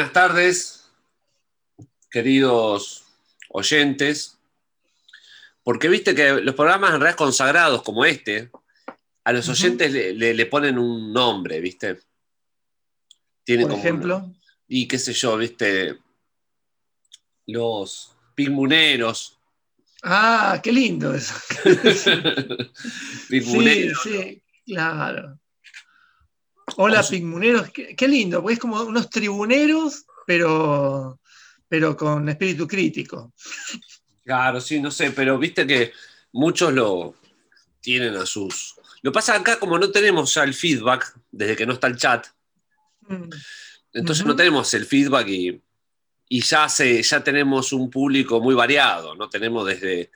buenas tardes, queridos oyentes, porque viste que los programas en realidad consagrados como este, a los oyentes le, le, ponen un nombre, ¿viste? Tiene Por ejemplo. y qué sé yo, ¿viste? Los pigmuneros. Ah, qué lindo eso. pigmuneros. Sí, sí, claro. Hola, pigmuneros. Qué, lindo, porque es como unos tribuneros, pero, pero con espíritu crítico. Claro, sí, no sé, pero viste que muchos lo tienen a sus. Lo pasa acá, como no tenemos ya el feedback, desde que no está el chat, mm. entonces no tenemos el feedback y, ya, se, ya tenemos un público muy variado, ¿no? Tenemos desde,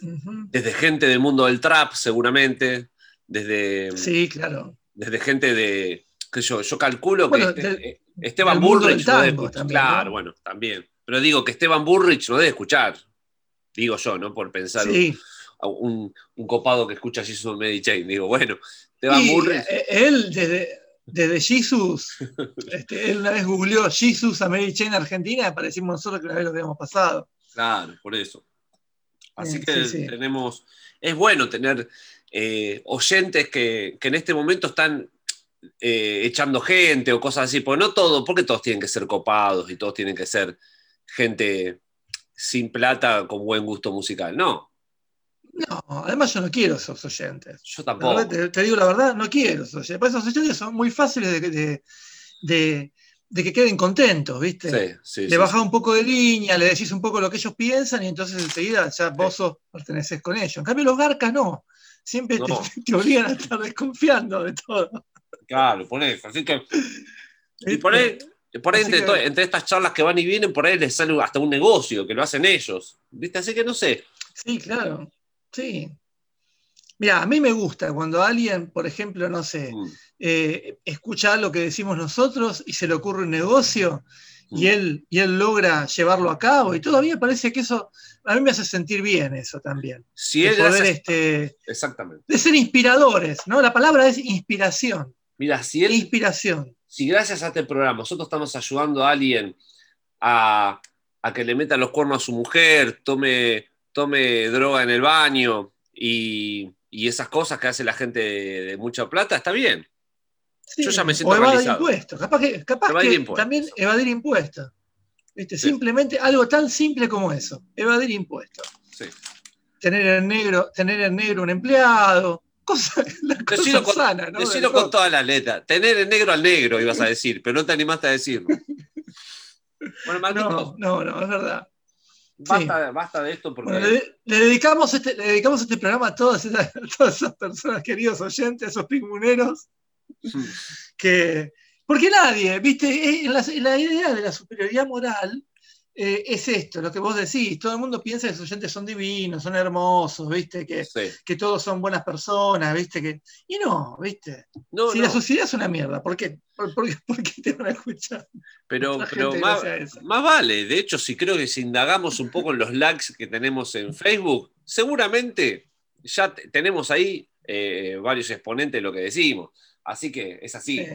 desde gente del mundo del trap, seguramente, desde. Sí, claro desde gente de, que yo, yo calculo que este, eh, Esteban Burrich no debe escuchar. claro, bueno, también. Pero digo que Esteban Burrich no debe escuchar. Digo yo, ¿no? Por pensar un, copado que escucha Jesus Mary Chain. Digo, bueno, Esteban Burrich. Eh, él desde, desde Jesus, este, él una vez googleó Jesus a Mary Chain Argentina, aparecimos nosotros que una vez lo habíamos pasado. Claro, por eso. Así que tenemos. Es bueno tener eh, oyentes que, en este momento están eh, echando gente o cosas así, porque no todo, porque todos tienen que ser copados y todos tienen que ser gente sin plata con buen gusto musical, no. No, además yo no quiero esos oyentes. Yo tampoco. Te, digo la verdad, no quiero esos oyentes. Esos oyentes son muy fáciles de, que queden contentos, ¿viste? le bajás un poco de línea, le decís un poco lo que ellos piensan y entonces enseguida ya vos perteneces con ellos. En cambio, los garcas no siempre te, obligan a estar desconfiando de todo. Claro, por eso. Así que. Y por ahí, por ahí entre, estas charlas que van y vienen, por ahí les sale hasta un negocio, que lo hacen ellos. ¿Viste? Así que no sé. Sí, claro. Sí. Mira, a mí me gusta cuando alguien, por ejemplo, no sé, mm. eh, escucha lo que decimos nosotros y se le ocurre un negocio y él, y él logra llevarlo a cabo. Y todavía parece que eso, a mí me hace sentir bien eso también. Si él poder, este, Exactamente. De ser inspiradores, ¿no? La palabra es inspiración. Mira, si él... Inspiración. Si gracias a este programa nosotros estamos ayudando a alguien a, que le meta los cuernos a su mujer, tome, tome droga en el baño y, esas cosas que hace la gente de mucha plata, está bien. Yo ya me siento o evadir impuestos. Capaz que, también evadir impuestos. Simplemente algo tan simple como eso, evadir impuestos. Tener en negro, tener en negro un empleado, cosa, decirlo con, sana, ¿no? Decirlo con todas las letras. Tener en negro al negro, ibas a decir, pero no te animaste a decirlo. no, no, no, es verdad. Basta, de esto porque. le, dedicamos este, le dedicamos este programa a todas esas, a todas esas personas, queridos oyentes, a esos que, porque nadie, viste, eh, la, idea de la superioridad moral eh, es esto, lo que vos decís, todo el mundo piensa que sus oyentes son divinos, son hermosos, viste, que, que todos son buenas personas, viste, que... Y no, viste. si la sociedad es una mierda, ¿por qué, por, qué te van a escuchar? Pero, más, más, vale, de hecho, si creo que si indagamos un poco en los likes que tenemos en Facebook, seguramente ya tenemos ahí eh, varios exponentes de lo que decimos. Así que es así.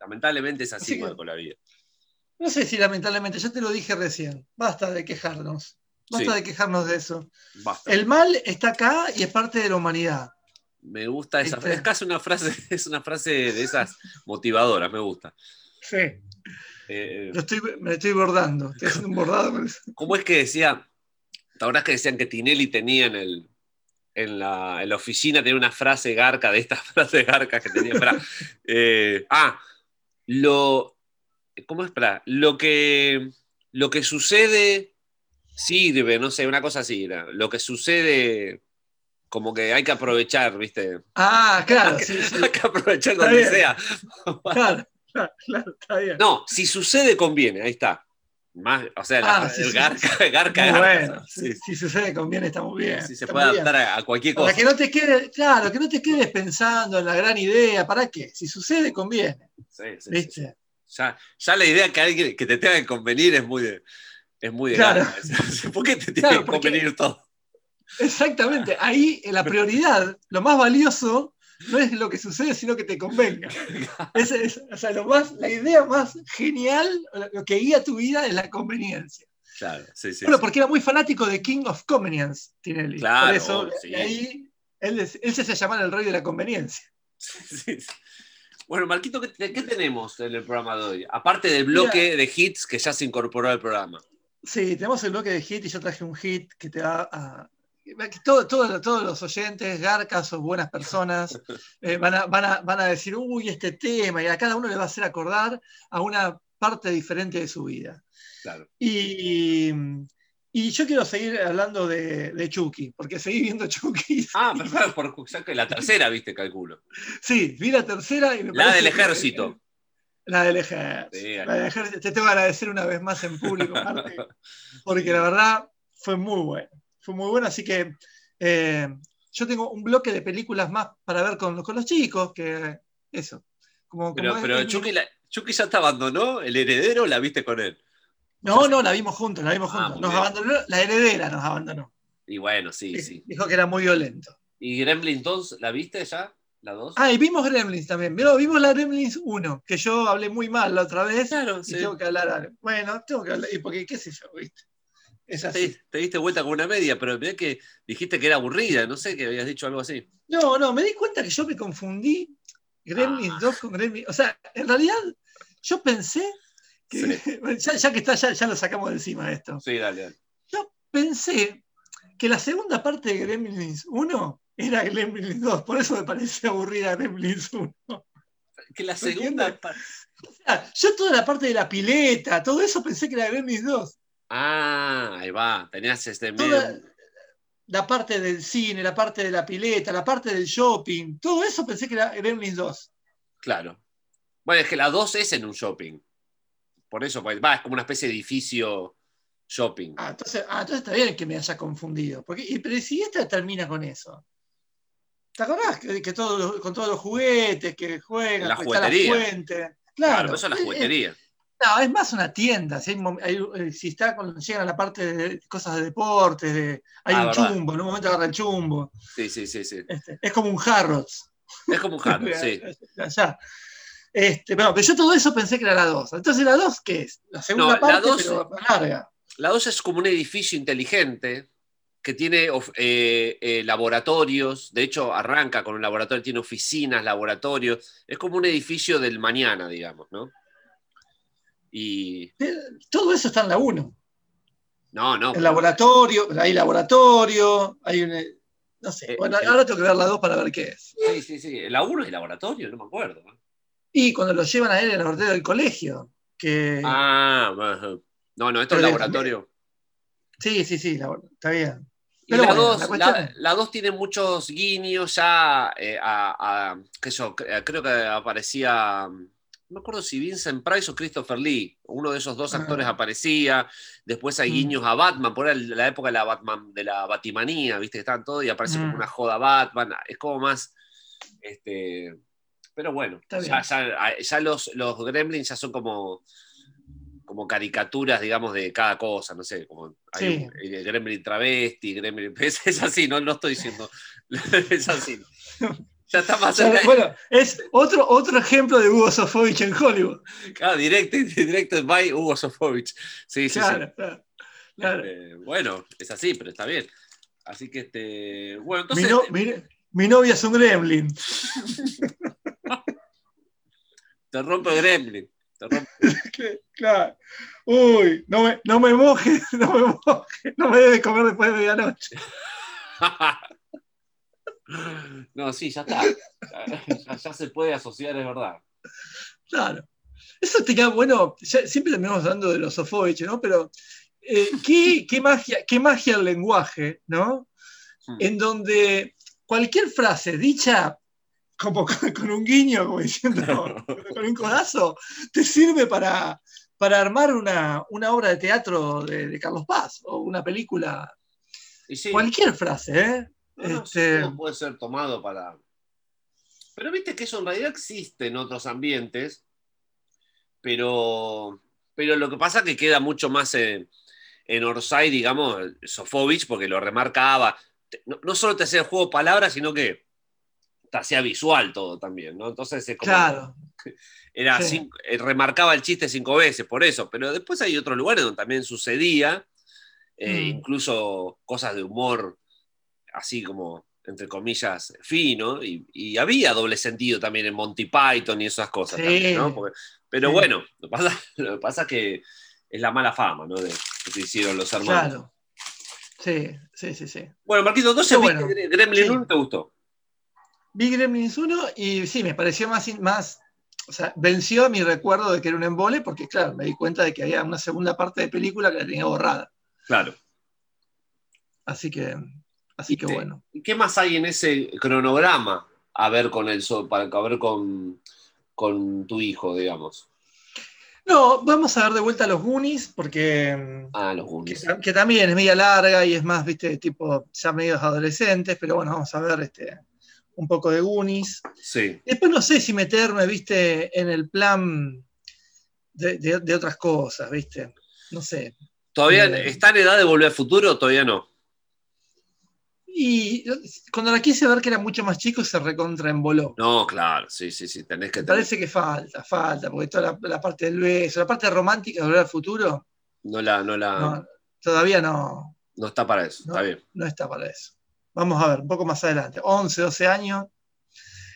Lamentablemente es así, con la vida. No sé si lamentablemente, ya te lo dije recién. Basta de quejarnos. Basta de quejarnos de eso. El mal está acá y es parte de la humanidad. Me gusta esa frase. Es casi una frase, es una frase de esas motivadoras, me gusta. Sí. Eh, me estoy bordando. Estoy haciendo un bordado. ¿Cómo es que decía? ¿Te que decían que Tinelli tenía en el, en la, oficina tenía una frase garca, de estas frases garcas que tenía. Para, eh, ah, lo. ¿Cómo es? Para, lo que, lo que sucede sirve, no sé, una cosa así. Lo que sucede, como que hay que aprovechar, ¿viste? Ah, claro. Hay que, aprovechar donde sea. Claro, claro, está bien. No, si sucede, conviene, ahí está. Más, o sea, ah, el garca, garca, Bueno, si, sucede conviene, está muy bien. Si se puede adaptar a, cualquier cosa. Para que no te quedes, claro, que no te quedes pensando en la gran idea, ¿para qué? Si sucede, conviene. Sí, sí, ¿Viste? Ya, ya, la idea que alguien que te tenga que convenir es muy de, es muy de claro. ¿Por qué te tiene que convenir todo? Exactamente, ahí la prioridad, lo más valioso, no es lo que sucede, sino que te convenga. Es, o sea, lo más, la idea más genial, lo que guía tu vida es la conveniencia. Claro, sí, sí. Bueno, porque era muy fanático de King of Convenience, Tinelli. Claro, Por eso, sí. ahí él, él se hace llamar el rey de la conveniencia. Sí. Bueno, Marquito, ¿qué, qué tenemos en el programa de hoy? Aparte del bloque de hits que ya se incorporó al programa. Sí, tenemos el bloque de hit y yo traje un hit que te va a. todo- todo- todos los oyentes, garcas o buenas personas, eh, van, a, van a- van a decir, uy, este tema, y a cada uno le va a hacer acordar a una parte diferente de su vida. Claro. Y, y yo quiero seguir hablando de, de Chucky, porque seguí viendo Chucky. Ah, perfecto, por, que la tercera, viste, calculo. Sí, vi la tercera y me La del que- ejército. La del ejército. Sí, La del ejército. Te tengo que agradecer una vez más en público, Marti, porque la verdad fue muy bueno. Fue muy bueno, así que eh, yo tengo un bloque de películas más para ver con, con los chicos, que eso. Como, Pero, como pero es- Chucky, la- Chucky ya te abandonó, el heredero la viste con él. No, no, la vimos juntos, la vimos Ah, juntos. Nos bien. abandonó, la heredera nos abandonó. Y bueno, sí, sí. Dijo que era muy violento. ¿Y Gremlin 2 la viste ya? ¿La 2? Ah, y vimos Gremlins también. Pero vimos la Gremlins 1, que yo hablé muy mal la otra vez. claro, Y sí. tengo que hablar. Bueno, tengo que hablar. Y porque, qué sé yo, ¿viste? Es Te, así. te diste vuelta con una media, pero mirá que dijiste que era aburrida, no sé, que habías dicho algo así. No, no, me di cuenta que yo me confundí Gremlins Ah. 2 con Gremlins. O sea, en realidad, yo pensé que. Ya, ya que está, ya, ya lo sacamos de encima esto. Sí, dale, dale. Yo pensé que la segunda parte de Gremlins 1 era Gremlins 2. Por eso me parecía aburrida Gremlins 1. Que la ¿No segunda. entiendes? pa- O sea, yo toda la parte de la pileta, todo eso pensé que era Gremlins 2. Ah, ahí va. Tenías este Toda medio- la parte del cine, la parte de la pileta, la parte del shopping, todo eso pensé que era Gremlins 2. Claro. Bueno, es que la 2 es en un shopping. Por eso, pues, va, es como una especie de edificio shopping. Ah, entonces, ah, entonces está bien que me haya confundido. Porque, y, pero si esta termina con eso. ¿Te acordás que, que todos los- con todos los juguetes que juegan, La juguetería. fuente? Claro, Claro, eso es la juguetería. No, es más una tienda. Si, hay mom- hay- eh, si está con- llegan a la parte de cosas de deportes, de, hay Ah, un verdad. chumbo, en un momento agarra el chumbo. Sí, sí, sí, sí. Este, es como un Harrods. Es como un jarro, sí. Allá. Este, pero, pero yo todo eso pensé que era la 2. Entonces, ¿la 2 qué es? La segunda No, la parte, dos- pero más larga. La 2 es como un edificio inteligente que tiene eh, eh, laboratorios. De hecho, arranca con un laboratorio, tiene oficinas, laboratorios. Es como un edificio del mañana, digamos, ¿no? Y. Eh, Todo eso está en la 1. No, no. El laboratorio, hay laboratorio, hay un. eh, No sé. Eh, Bueno, el- ahora tengo que ver la 2 para ver qué es. Sí, sí, sí. La 1 es laboratorio, no me acuerdo. Y cuando lo llevan a él al laboratorio del colegio, que. Ah, no, no, esto es Pero de- laboratorio. Sí, sí, sí, la- está bien. Y Pero la bueno, 2 la cuestión- la, dos tiene muchos guiños ya eh, a, a- yo, cre- creo que aparecía, no me acuerdo si Vincent Price o Christopher Lee, uno de esos dos actores aparecía, después hay Mm. guiños a Batman, por la época de la, Batman, de la Batimanía, viste que estaban todos y aparece como Mm. una joda Batman, es como más, este, pero bueno, ya, bien. ya- ya los, los gremlins ya son como como caricaturas, digamos, de cada cosa, no sé, como hay Sí. un- el gremlin travesti, gremlin... Es, es así, no lo estoy diciendo. Es así. Ya está más O sea, cerca. bueno, es otro, otro ejemplo de Hugo Sofovich en Hollywood. Claro, directo, directo by Hugo Sofovich. Sí, sí, Claro, sí. claro, claro. Este, bueno, es así, pero está bien. Así que, este, bueno, Mi, entonces, no- mi- mi novia es un gremlin. te rompo el gremlin. Te rompo- Claro. Uy, no me, no me mojes, no me mojes, no me debes comer después de medianoche. No, sí, ya está. Ya, ya se puede asociar, es verdad. Claro. Eso te queda bueno, ya- siempre terminamos hablando de los Sofovich, ¿no? Pero eh, ¿qué, qué magia, qué magia el lenguaje, ¿no? Hmm. En donde cualquier frase dicha como con, un guiño, como diciendo, con un codazo, te sirve para, para armar una, una obra de teatro de, de Carlos Paz o una película. Sí, Cualquier frase, ¿eh? No, no, Este- todo puede ser tomado para. Pero viste que eso en realidad existe en otros ambientes, pero, pero lo que pasa es que queda mucho más en, en Orsay, digamos, Sofovich, porque lo remarcaba. Te- No, no solo te hacía el juego de palabras, sino que hacía visual todo también, ¿no? Entonces es como. Claro. Era eh, remarcaba el chiste cinco veces, por eso. Pero después hay otros lugares donde también sucedía, eh, mm. incluso cosas de humor, así como, entre comillas, fino, y, había doble sentido también en Monty Python y esas cosas también, ¿no? pero bueno, lo que, pasa, lo pasa es que es la mala fama, ¿no? De que se hicieron los hermanos. Claro. Sí, sí, sí, sí. Bueno, Marquito, entonces bueno, Gremlin 1 te gustó. Vi Gremlins 1 y sí, me pareció más, más, o sea, venció mi recuerdo de que era un embole, porque claro, me di cuenta de que había una segunda parte de película que la tenía borrada. Claro. Así que, así que bueno. ¿Y qué más hay en ese cronograma a ver con el para a ver con, con tu hijo, digamos? No, vamos a ver de vuelta a los Goonies, porque. Ah, los Goonies. Que, también es media larga y es más, viste, tipo, ya medios adolescentes, pero bueno, vamos a ver este, un poco de Goonies. Sí. Después no sé si meterme, viste, en el plan de, otras cosas, viste. No sé. ¿Todavía eh, está en edad de volver al futuro o todavía no? Y cuando la quise ver que era mucho más chico, se recontraemboló. No, claro, sí, sí, sí, tenés que... Me parece que falta, falta, porque toda la, parte del beso, la parte romántica de volver al futuro... No la... No la... todavía no... No está para eso, está bien. No está para eso. Vamos a ver, un poco más adelante. 11, 12 años.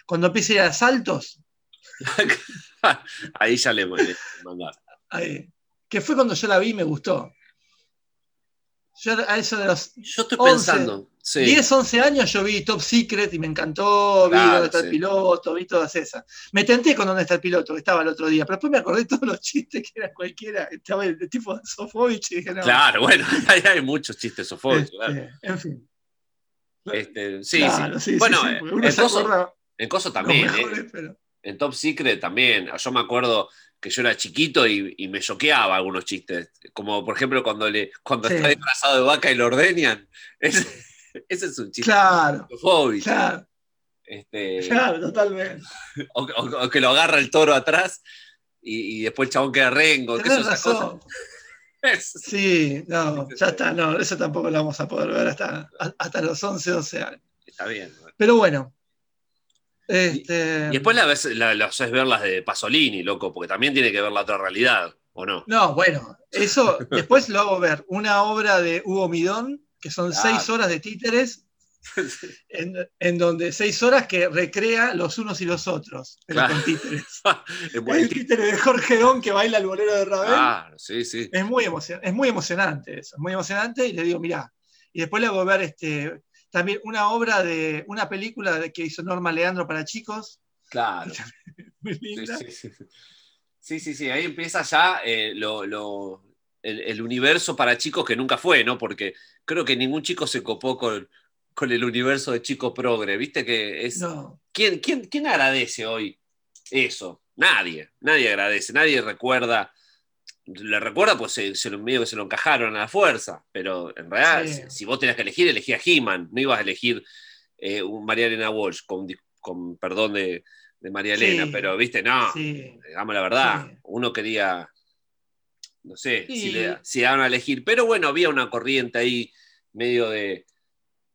Cuando empiece a ir a saltos. Ahí ya le voy a mandar. Ahí. Que fue cuando yo la vi y me gustó. Yo a eso de los. Yo estoy pensando. 10, 11 años yo vi Top Secret y me encantó. vi dónde está el piloto, vi todas esas. Me tenté con dónde está el piloto, que estaba el otro día. Pero después me acordé de todos los chistes que era cualquiera. Estaba el tipo Sofovich y dije, no. Claro, bueno, hay muchos chistes Sofovich. Este, en fin. Este, sí, sí. Bueno, en, Coso, también. ¿eh? En Top Secret también. Yo me acuerdo que yo era chiquito y, me choqueaba algunos chistes. Como por ejemplo cuando, le, cuando está disfrazado de vaca y lo ordeñan. Ese, es un chiste. Claro. Claro. Este, claro, totalmente. O, que lo agarra el toro atrás y, después el chabón queda rengo. Que. Sí, no, ya está, no, eso tampoco lo vamos a poder ver hasta, hasta los 11, 12 años. Está bien. Pero bueno. Este... Y, después la ves, la, ver las de Pasolini, loco, porque también tiene que ver la otra realidad, ¿o no? No, bueno, eso después lo hago ver. Una obra de Hugo Midón, que son seis horas de títeres en, donde seis horas que recrea los unos y los otros, pero con títeres. el títere de Jorge Don que baila el bolero de Ravel. sí, sí. Es muy, es muy emocionante eso, es muy emocionante y le digo, mirá, y después le hago ver este, también una obra de, una película que hizo Norma Leandro para chicos. Claro. Sí, sí, sí, ahí empieza ya eh, el, universo para chicos que nunca fue, ¿no? Porque creo que ningún chico se copó con, con el universo de Chico Progre, ¿viste? Que es. ¿Quién, quién, agradece hoy eso? Nadie, nadie agradece, nadie recuerda. Le recuerda, pues se, lo, medio que se lo encajaron a la fuerza, pero en realidad, si, vos tenías que elegir, elegí a He-Man, no ibas a elegir eh, un María Elena Walsh, con, con perdón de, María Elena, pero viste, no, digamos la verdad, uno quería, no sé, si, le, si daban a elegir, pero bueno, había una corriente ahí medio de,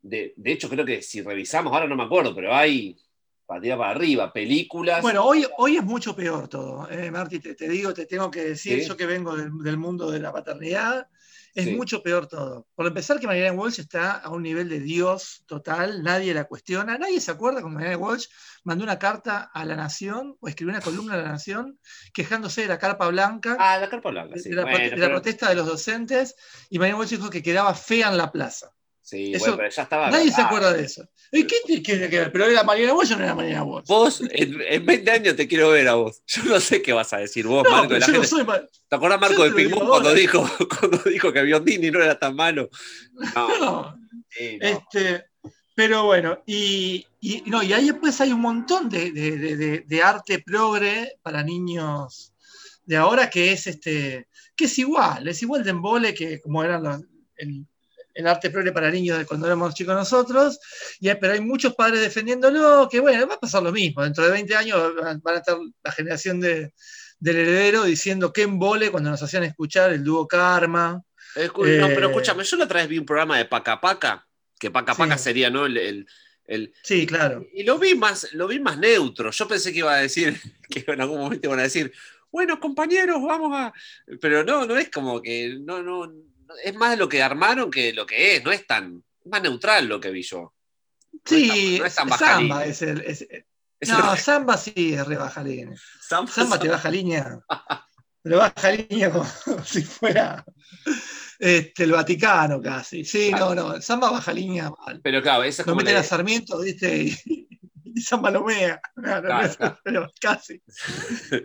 de, hecho, creo que si revisamos, ahora no me acuerdo, pero hay para arriba, películas. Bueno, hoy, hoy es mucho peor todo, eh, Marti, te, digo, te tengo que decir, yo que vengo del, mundo de la paternidad, es mucho peor todo. Por empezar, que Mariana Walsh está a un nivel de Dios total, nadie la cuestiona, nadie se acuerda cuando Mariana Walsh mandó una carta a la Nación o escribió una columna a la Nación quejándose de la carpa blanca. Ah, la carpa blanca, sí. De la, protesta de los docentes, y Mariana Walsh dijo que quedaba fea en la plaza. Sí, bueno, pero ya estaba. Nadie se acuerda de eso. ¿Y qué tiene que ver? ¿Pero era Mariana Walsh o no era Mariana Walsh? Vos, en, 20 años te quiero ver a vos. Yo no sé qué vas a decir vos, Marco. La gente... soy ¿Te acuerdas, Marco, de Pingún cuando dijo, cuando dijo que Biondini no era tan malo? No. Este, pero bueno, y, y, no, y ahí después hay un montón de, de, de, arte progre para niños de ahora que es este que es igual, es igual de embole que como eran los, el, el arte progre para niños de cuando éramos chicos nosotros, y, pero hay muchos padres defendiéndolo, que bueno, va a pasar lo mismo, dentro de 20 años van a estar la generación de, del heredero diciendo que embole cuando nos hacían escuchar el dúo Karma. no, pero eh, escúchame, yo la otra vez vi un programa de Paca Paca, que Paca Paca sería ¿no? el, sí, claro. Y lo vi, más, lo vi más neutro. Yo pensé que iba a decir, que en algún momento iban a decir, bueno, compañeros, vamos a. Pero no, no es como que. No, no, es más lo que armaron que lo que es, no es tan. Es más neutral lo que vi yo. sí, no es tan, Samba es el. no, Samba sí es rebaja línea. Samba, te baja línea. Pero baja línea como si fuera este, el Vaticano casi. Sí, no, no, Samba baja línea mal. Pero claro, esa es Lo meten a Sarmiento, ¿viste? Y, y Samba lo mea. pero casi.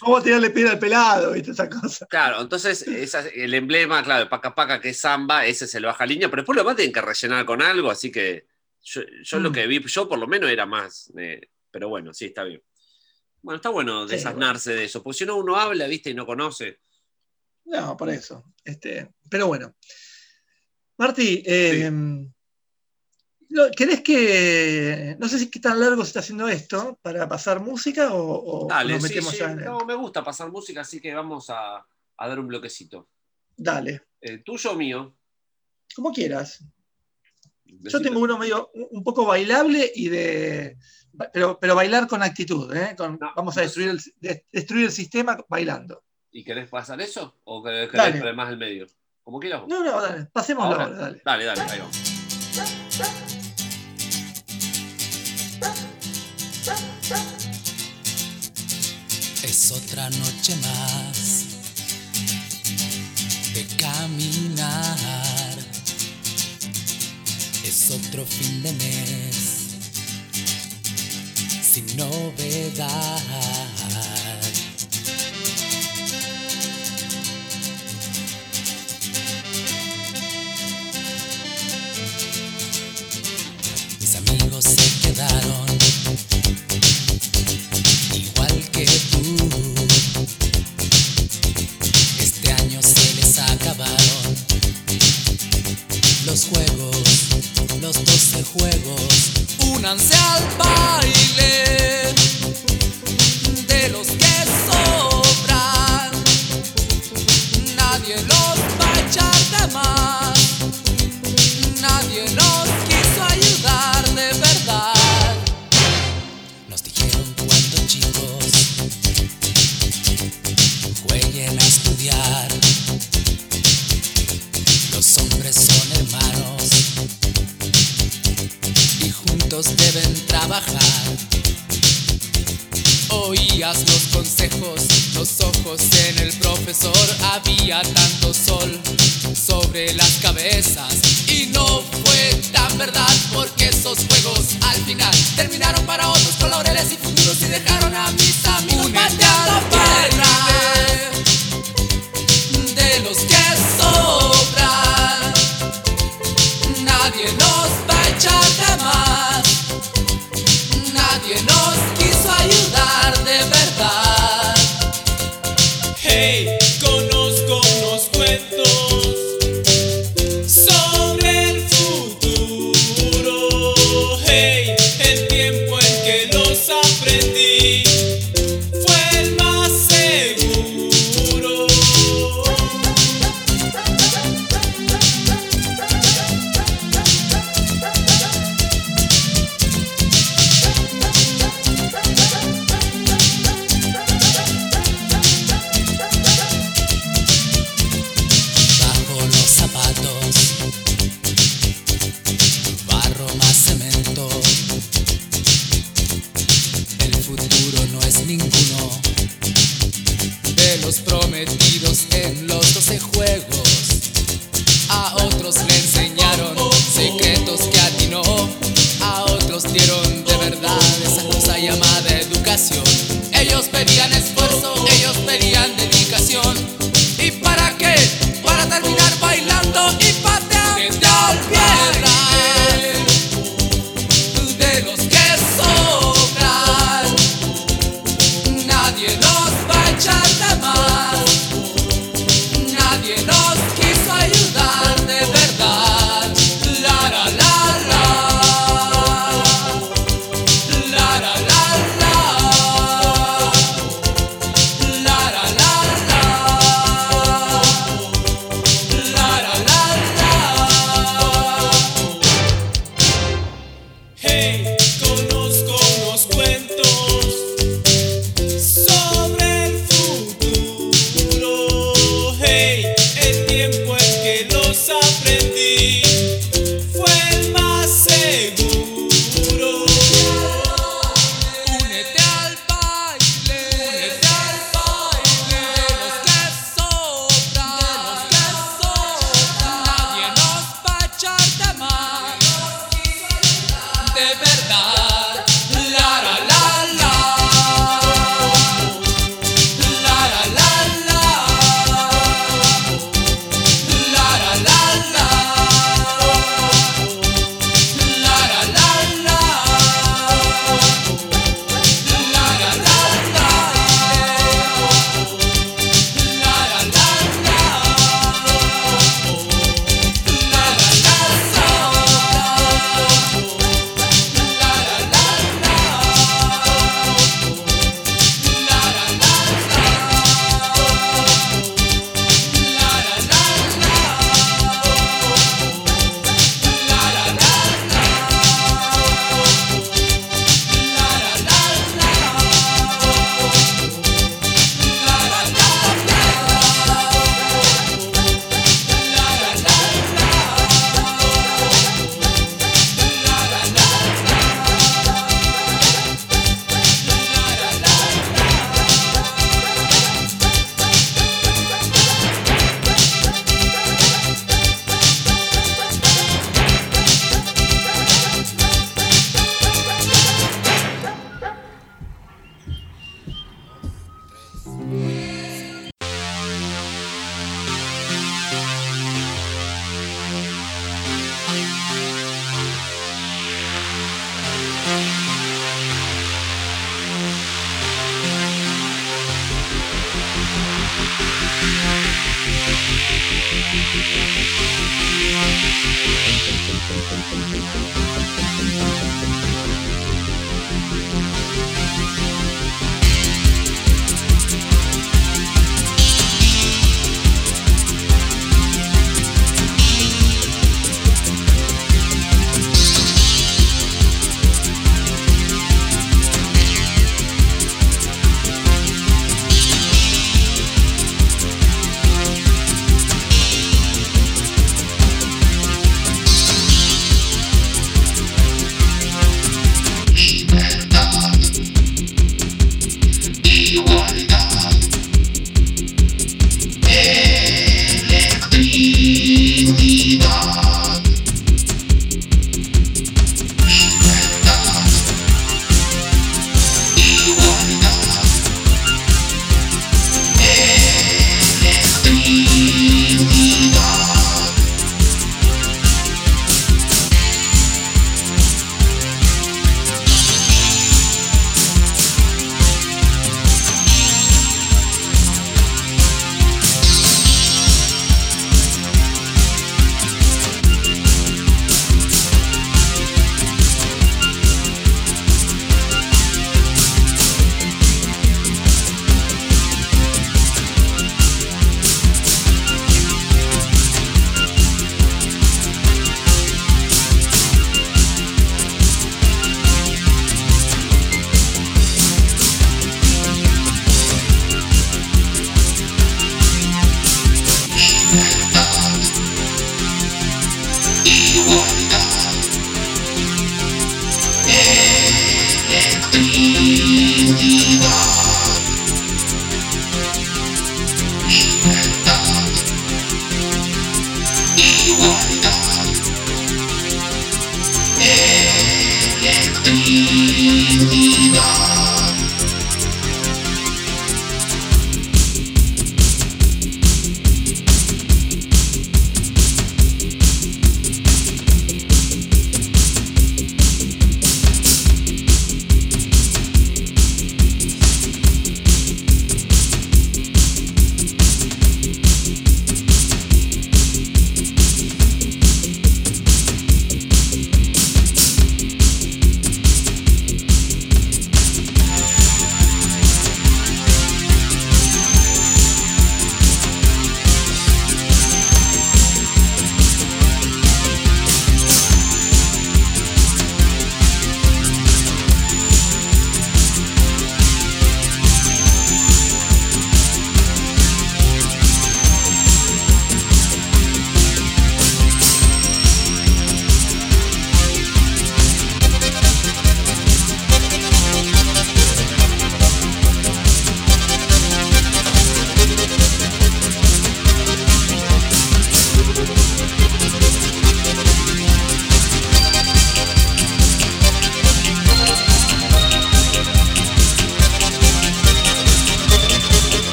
¿Cómo tirarle piedra al pelado? ¿Viste? Esa cosa. Claro, entonces el emblema, claro, de Paca Paca, que es Samba, ese se lo baja línea, pero después lo más tienen que rellenar con algo, así que yo, lo mm. que vi, yo por lo menos era más. pero bueno, sí, está bien. Bueno, está bueno desasnarse de eso, porque si no uno habla, viste, y no conoce. No, por eso. Este, pero bueno. Martí, eh, ¿querés que.? No sé si qué tan largo se está haciendo esto para pasar música o, Dale, nos metemos ya en No, me gusta pasar música, así que vamos a, dar un bloquecito. Dale. Eh, ¿Tuyo o mío? Como quieras. Yo tengo uno medio un poco bailable y de. Pero, pero bailar con actitud, ¿eh? vamos a destruir el, destruir el sistema bailando. ¿Y querés pasar eso? ¿O querés, querés más el medio? Como quieras. No, no, dale, pasémoslo ahora, dale. Dale, dale, ahí vamos. Es otra noche más de caminar. Es otro fin de mes sin novedad. igual Únanse al baile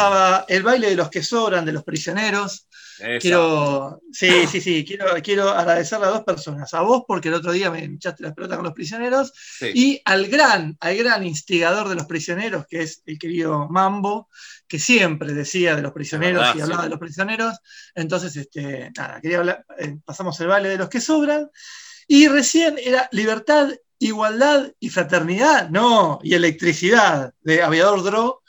pasaba el baile de los que sobran, de los prisioneros. Quiero, sí, sí, sí, quiero, quiero agradecerle a dos personas. A vos, porque el otro día me echaste las pelotas con los prisioneros, y al gran, al gran instigador de los prisioneros, que es el querido Mambo, que siempre decía de los prisioneros y hablaba de los prisioneros. Entonces, este, nada, quería hablar, eh, pasamos el baile de los que sobran. Y recién era libertad, igualdad y fraternidad, no, y electricidad, de Aviador Dro,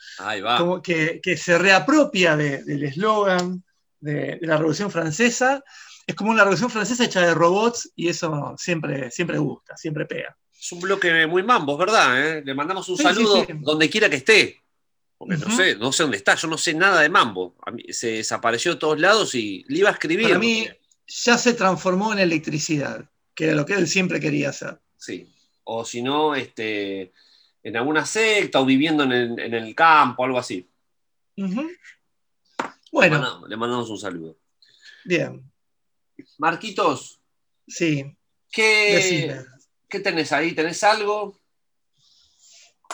Como que, se reapropia del eslogan de, la Revolución Francesa. Es como una Revolución Francesa hecha de robots y eso siempre, siempre gusta, siempre pega. Es un bloque muy mambo, ¿verdad? ¿Eh? Le mandamos un saludo donde quiera que esté. Porque no sé, no sé dónde está, yo no sé nada de mambo. se desapareció de todos lados y le iba a escribir. Para mí ya se transformó en electricidad, que era lo que él siempre quería hacer. Sí. O si no, este, en alguna secta o viviendo en el, en el campo, algo así. Bueno. Le mandamos, un saludo. Bien. Marquitos. Sí. ¿Qué, ¿Qué tenés ahí? ¿Tenés algo?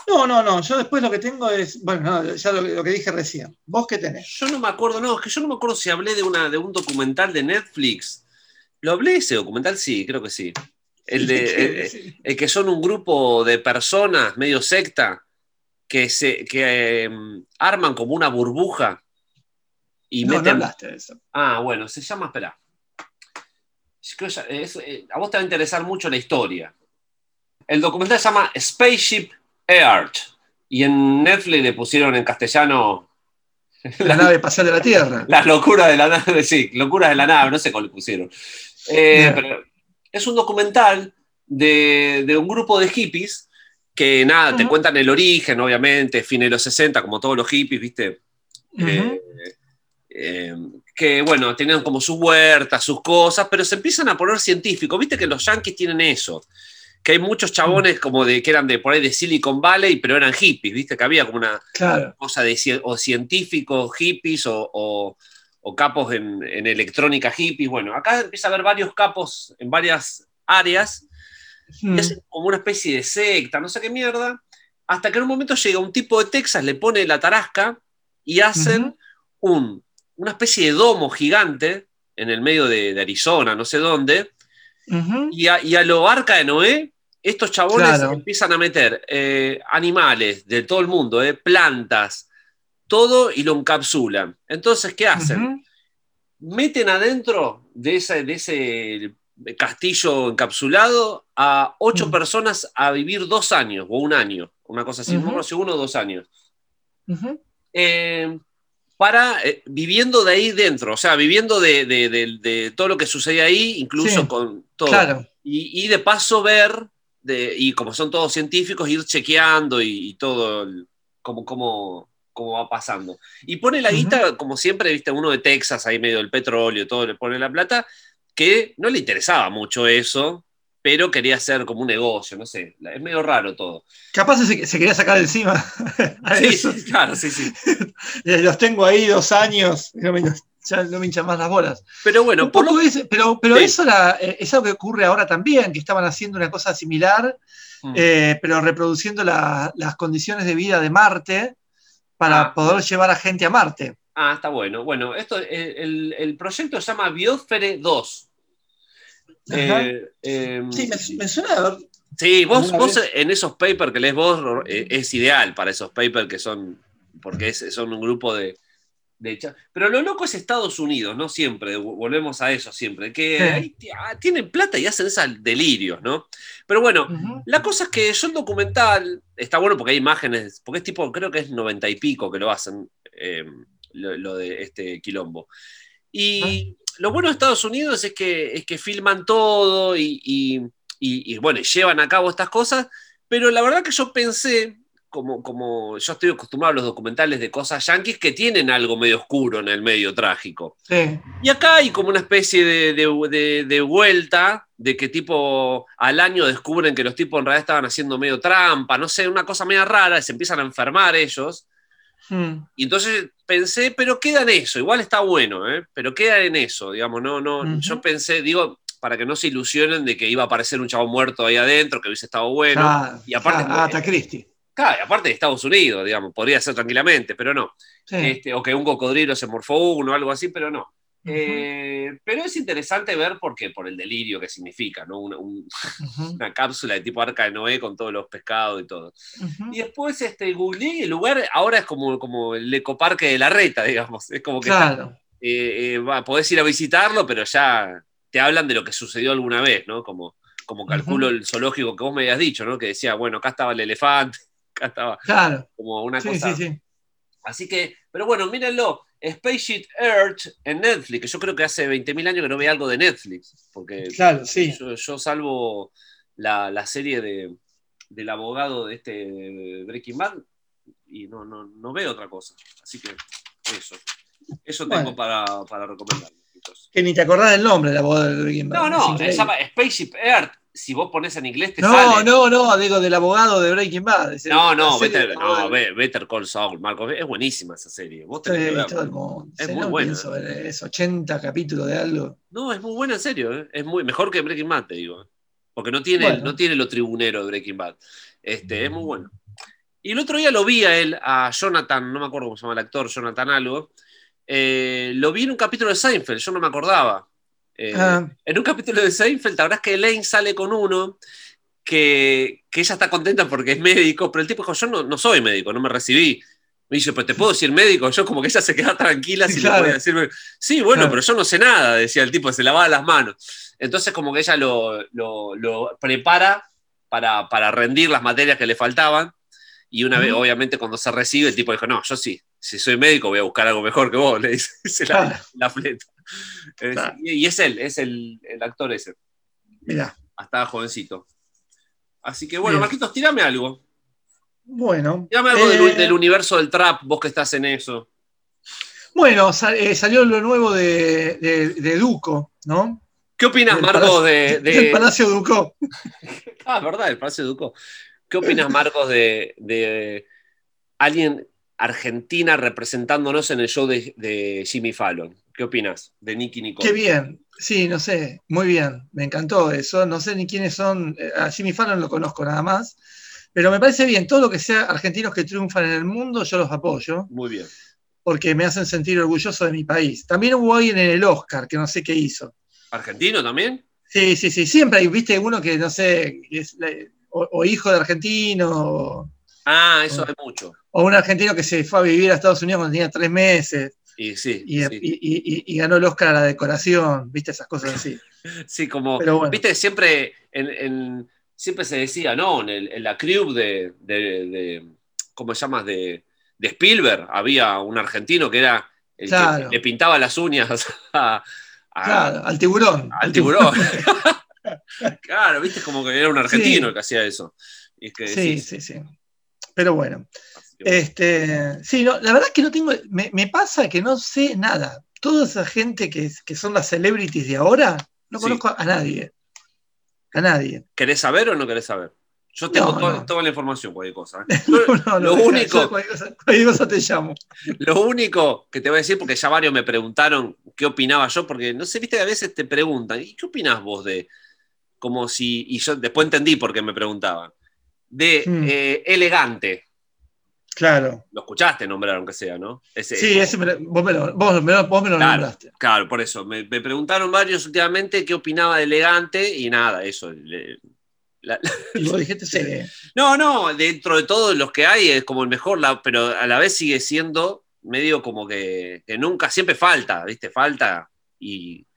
No, no, no. Yo después lo que tengo es. Bueno, ya lo, que dije recién. ¿Vos qué tenés? Yo no me acuerdo, no, es que yo no me acuerdo si hablé de, una, de un documental de Netflix. ¿Lo hablé ese documental? Sí, creo que sí. El, de, el, que son un grupo de personas, medio secta, que, se, que em, arman como una burbuja y no, no hablaste de eso. Ah, bueno, se llama, espera. Eh, a vos te va a interesar mucho la historia. El documental se llama Spaceship Earth y en Netflix le pusieron en castellano la, nave espacial de la Tierra. Las locuras de la nave, sí, locuras de la nave, no sé cómo le pusieron. Eh, pero es un documental de, un grupo de hippies que nada, te cuentan el origen, obviamente, fin de los 60, como todos los hippies, ¿viste? Eh, que bueno, tenían como su huerta, sus cosas, pero se empiezan a poner científicos. Viste que los yankees tienen eso, que hay muchos chabones como de que eran de por ahí de Silicon Valley, pero eran hippies, viste que había como una cosa de o científicos hippies o, capos en, electrónica hippies. Bueno, acá empieza a haber varios capos en varias áreas, hmm. es como una especie de secta, no sé qué mierda, hasta que en un momento llega un tipo de Texas, le pone la tarasca y hacen un una especie de domo gigante en el medio de, Arizona, no sé dónde, y, a, lo arca de Noé, estos chabones empiezan a meter eh, animales de todo el mundo, eh, plantas, todo y lo encapsulan. Entonces, ¿qué hacen? Meten adentro de ese, de ese castillo encapsulado a ocho personas a vivir dos años o un año, una cosa así, uno o dos años. Para eh, viviendo de ahí dentro, o sea, viviendo de, todo lo que sucede ahí, incluso con todo. Y, de paso ver, y como son todos científicos, ir chequeando y, todo como, como, va pasando. Y pone la guita, como siempre, viste, uno de Texas, ahí medio del petróleo, todo le pone la plata, que no le interesaba mucho eso, pero quería hacer como un negocio, no sé, es medio raro todo. Capaz se, quería sacar encima. sí, claro, sí, sí. Los tengo ahí dos años, no me, ya no me hinchan más las bolas. Pero bueno, por pero, pero eso eh, es algo que ocurre ahora también, que estaban haciendo una cosa similar, mm. eh, pero reproduciendo las condiciones de vida de Marte para ah, poder llevar a gente a Marte. Ah, está bueno. Bueno, esto, el, el proyecto se llama Biosfere 2 eh, em, sí, me, suena Sí, vos, vos en esos papers que lees vos eh, es ideal para esos papers que son, porque son un grupo de, Pero lo loco es Estados Unidos, ¿no? Siempre, volvemos a eso siempre, que ah, tienen plata y hacen esos delirios, ¿no? Pero bueno, la cosa es que yo el documental está bueno porque hay imágenes, porque es tipo, creo que es noventa y pico que lo hacen, em, lo, de este quilombo. Y lo bueno de Estados Unidos es que, es que filman todo y, bueno, llevan a cabo estas cosas, pero la verdad que yo pensé, como, como yo estoy acostumbrado a los documentales de cosas yanquis que tienen algo medio oscuro en el medio trágico. Y acá hay como una especie de, vuelta de que tipo al año descubren que los tipos en realidad estaban haciendo medio trampa, no sé, una cosa media rara, se empiezan a enfermar ellos. Hmm. Y entonces pensé, pero queda en eso, igual está bueno, ¿eh? pero queda en eso, digamos, no, no, yo pensé, digo, para que no se ilusionen de que iba a aparecer un chavo muerto ahí adentro, que hubiese estado bueno. y aparte, ah, Christie. Claro, aparte de Estados Unidos, digamos, podría ser tranquilamente, pero no. Este, o que un cocodrilo se morfó uno algo así, pero no. Eh, pero es interesante ver por qué, por el delirio que significa, ¿no? Una, cápsula de tipo arca de Noé con todos los pescados y todo. Y después este, googleé el lugar ahora es como, como el ecoparque de la reta, digamos. Es como que claro. Eh, eh, podés ir a visitarlo, pero ya te hablan de lo que sucedió alguna vez, ¿no? Como, como calculo el zoológico que vos me habías dicho, ¿no? Que decía, bueno, acá estaba el elefante, acá estaba claro. como una cosa. Sí, sí. Así que, pero bueno, mírenlo, Spaceship Earth en Netflix, yo creo que hace 20.000 años que no veía algo de Netflix, porque claro, sí. yo, salvo la, serie de, del abogado de este Breaking Bad, y no, no, no veo otra cosa. Así que eso. Eso tengo para, para recomendar. Que ni te acordás del nombre de la abogado de Breaking Bad. No, no, se llama Spaceship Earth. Si vos pones en inglés te no, sale. No, no, no, digo del abogado de Breaking Bad. No, no, Better, no, Better Call Saul, Marco. Es buenísima esa serie. Vos tenés sí, todo el mundo. Es muy buena. Es 80 capítulos de algo. No, es muy buena en serio. ¿eh? Es muy, mejor que Breaking Bad, te digo. Porque no tiene, no tiene lo tribunero de Breaking Bad. Este, es muy bueno. Y el otro día lo vi a él, a Jonathan, no me acuerdo cómo se llama el actor, Jonathan algo eh, lo vi en un capítulo de Seinfeld, yo no me acordaba. Eh, ah. En un capítulo de Seinfeld, la verdad es que Elaine sale con uno que, ella está contenta porque es médico, pero el tipo dijo, yo no, soy médico, no me recibí. Me dice, pero te puedo decir médico, yo como que ella se queda tranquila si le puede decirme. Sí, bueno, pero yo no sé nada, decía el tipo, se lavaba las manos. Entonces como que ella lo, prepara para, para rendir las materias que le faltaban. Y una vez, obviamente, cuando se recibe, el tipo dijo, no, yo sí, si soy médico voy a buscar algo mejor que vos, le dice la, fleta. y, es él, es el, actor ese. Mira. Hasta jovencito. Así que bueno, Marquitos, tirame algo. Bueno. Tirame algo eh, del, universo del trap, vos que estás en eso. Bueno, eh, salió lo nuevo de, de, Duco, ¿no? ¿Qué opinas, Marcos, de, Del Palacio Duco. ah, verdad, el Palacio Duco. ¿Qué opinas, Marcos, de alguien Argentina representándonos en el show de, Jimmy Fallon. ¿Qué opinas de Nicky Nicole? Qué bien, sí, no sé, muy bien, me encantó eso, no sé ni quiénes son, eh, a Jimmy Fallon lo conozco nada más, pero me parece bien, todo lo que sea argentinos que triunfan en el mundo, yo los apoyo. Muy bien. Porque me hacen sentir orgulloso de mi país. También hubo alguien en el Oscar que no sé qué hizo. ¿Argentino también? Sí, sí, sí, siempre hay, viste, uno que no sé, o, hijo de argentino. ah, eso hay mucho o un argentino que se fue a vivir a Estados Unidos cuando tenía tres meses. Y, sí, y, ganó el Oscar a la decoración, viste esas cosas así. sí, como, viste, siempre, en, siempre se decía, ¿no? En, la crew de, de, ¿cómo se llama? De, Spielberg, había un argentino que era el que le pintaba las uñas a, claro, al tiburón. Al tiburón. claro, viste, como que era un argentino el que hacía eso. sí, sí, sí. Pero bueno. Este, sí, la verdad es que no tengo, me, pasa que no sé nada. Toda esa gente que, son las celebrities de ahora, no conozco a nadie. A nadie. ¿Querés saber o no querés saber? Yo tengo toda, la información, cualquier cosa. ¿eh? lo único. Cualquier cosa, te llamo. Lo único que te voy a decir, porque ya varios me preguntaron qué opinaba yo, porque no sé, viste que a veces te preguntan, ¿y qué opinás vos de.? Como si. Y yo después entendí por qué me preguntaban. De hmm. eh, elegante. Claro. Lo escuchaste nombrar, aunque sea, ¿no? sí, ese vos, me lo, vos, claro, nombraste. Claro, por eso. Me, preguntaron varios últimamente qué opinaba de elegante y nada, eso. y vos dijiste. No, no, dentro de todos los que hay es como el mejor, pero a la vez sigue siendo medio como que, nunca, siempre falta, ¿viste? Falta. Y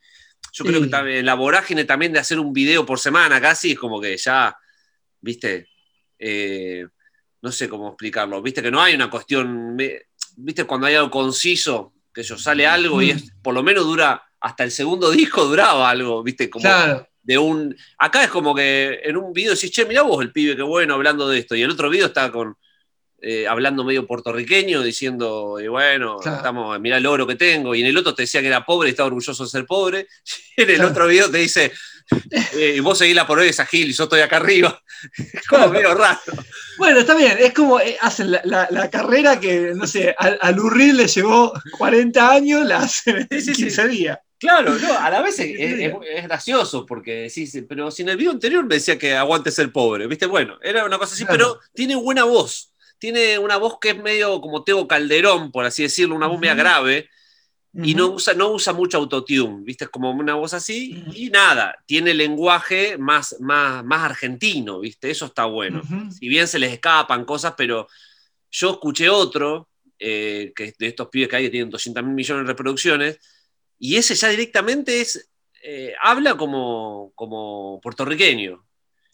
yo creo que en la vorágine también de hacer un video por semana casi es como que ya, ¿viste? Eh, no sé cómo explicarlo, viste que no hay una cuestión, viste cuando hay algo conciso, que yo sale algo y es, por lo menos dura, hasta el segundo disco duraba algo, viste, como de un, acá es como que en un video decís, che, mirá vos el pibe, qué bueno, hablando de esto, y el otro video está con, eh, hablando medio puertorriqueño, diciendo, y bueno, estamos, mirá el oro que tengo, y en el otro te decía que era pobre y estaba orgulloso de ser pobre, y en el otro video te dice, eh, y vos seguís la por esa Gil y yo estoy acá arriba. como medio raro. Bueno, está bien, es como eh, hacen la, carrera que, no sé, al, Urril le llevó 40 años, la hacen en 15 días. Claro, no, a la vez es, gracioso porque decís, pero si en el video anterior me decía que aguante ser pobre, ¿viste? Bueno, era una cosa así, pero tiene buena voz. Tiene una voz que es medio como Teo Calderón, por así decirlo, una voz media grave, y no usa, no usa mucho autotune, ¿viste? Es como una voz así, y nada, tiene lenguaje más, más, más argentino, ¿viste? Eso está bueno. Si bien se les escapan cosas, pero yo escuché otro, eh, que de estos pibes que hay que tienen 200 mil millones de reproducciones, y ese ya directamente es, eh, habla como, como puertorriqueño.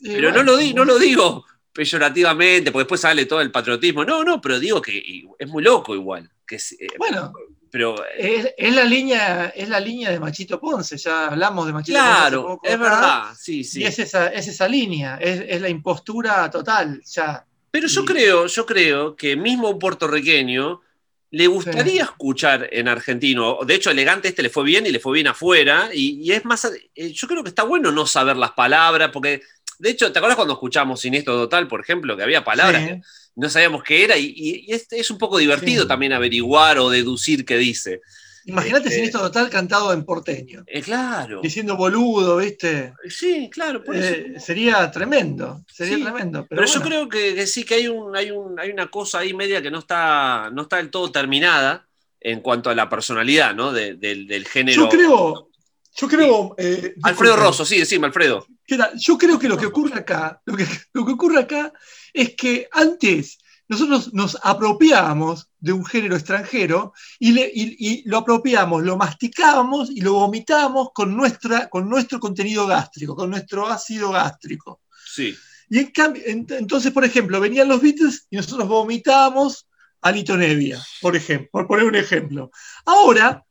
pero no, lo di, no lo digo peyorativamente, porque después sale todo el patriotismo. No, no, pero digo que es muy loco igual. Que eh, bueno, pero, es, la línea, es la línea de Machito Ponce, ya hablamos de Machito Ponce. Claro, es verdad, sí, sí. Y es esa, es esa línea, es, la impostura total, ya. Pero yo creo, yo creo que mismo un puertorriqueño le gustaría escuchar en argentino. De hecho, elegante este le fue bien y le fue bien afuera. Y, es más, eh, yo creo que está bueno no saber las palabras, porque de hecho, ¿te acuerdas cuando escuchamos Siniestro Total, por ejemplo, que había palabras que no sabíamos qué era? Y, es, un poco divertido también averiguar o deducir qué dice. Imagínate este, Siniestro Total cantado en porteño. Eh, claro. Diciendo boludo, ¿viste? Sí, claro. Eh, sería tremendo, sería tremendo. Pero, yo creo que, sí, que hay, un, hay, hay una cosa ahí media que no está, no está del todo terminada en cuanto a la personalidad, ¿no? del género. Yo creo, yo creo. Eh, Alfredo Rosso, sí, decime, Alfredo. Yo creo que lo que ocurre acá, lo que, lo que ocurre acá es que antes nosotros nos apropiábamos de un género extranjero y, lo apropiamos, lo masticábamos y lo vomitábamos con, nuestra, con nuestro contenido gástrico, con nuestro ácido gástrico. Sí. Y en cambio, entonces, por ejemplo, venían los Beatles y nosotros vomitábamos a Lito Nevia, por ejemplo, por poner un ejemplo. Ahora,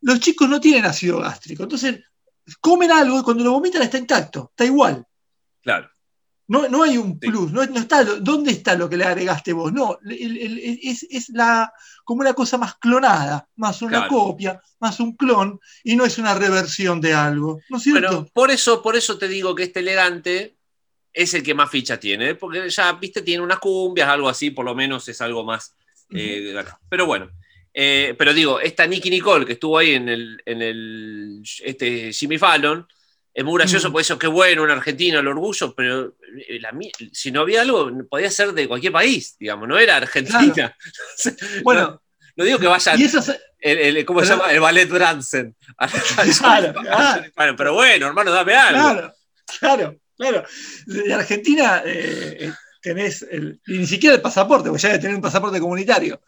los chicos no tienen ácido gástrico, entonces comen algo y cuando lo vomitan está intacto, está igual. Claro. No, no hay un plus, no, está, ¿dónde está lo que le agregaste vos? No, es, la, como una cosa más clonada, más una copia, más un clon, y no es una reversión de algo. ¿no es cierto? por eso, por eso te digo que este elegante es el que más ficha tiene, porque ya, viste, tiene unas cumbias, algo así, por lo menos es algo más. Eh, pero bueno, eh, pero digo, esta Nicky Nicole que estuvo ahí en el, en el este Jimmy Fallon, es muy gracioso, mm. por eso qué bueno, un argentino, el orgullo, pero eh, si no había algo, podía ser de cualquier país, digamos, no era Argentina. bueno, no, digo que vaya el, ¿cómo se llama? El ballet Bransen. Claro, pero bueno, hermano, dame algo. Claro, claro, claro. De Argentina eh, tenés el, ni siquiera el pasaporte, porque ya debe tener un pasaporte comunitario.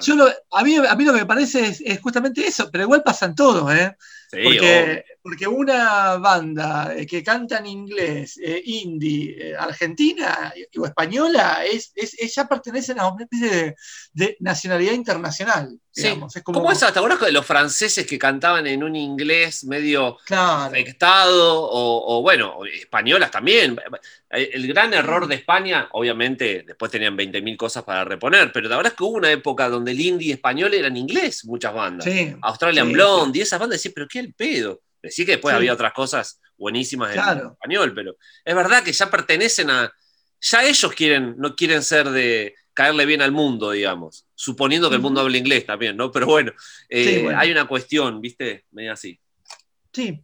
Yo a, mí, a mí lo que me parece es, es justamente eso, pero igual pasan todos, ¿eh? porque, porque, una banda eh, que canta en inglés, eh, indie, eh, argentina o española, es, es, ya pertenecen a una especie de, nacionalidad internacional. Digamos. Es como... ¿Cómo es hasta ahora de los franceses que cantaban en un inglés medio afectado? O, o, bueno, españolas también. El gran error de España, obviamente, después tenían 20.000 cosas para reponer, pero la verdad es que hubo una época donde el indie español era en inglés, muchas bandas. Australian Blonde y esas bandas decían, pero ¿qué el pedo? Decía que después había otras cosas buenísimas en español, pero es verdad que ya pertenecen a. Ya ellos quieren, no quieren ser de caerle bien al mundo, digamos, suponiendo que el mundo hable inglés también, ¿no? Pero bueno, eh, hay una cuestión, ¿viste? Medio así. Sí,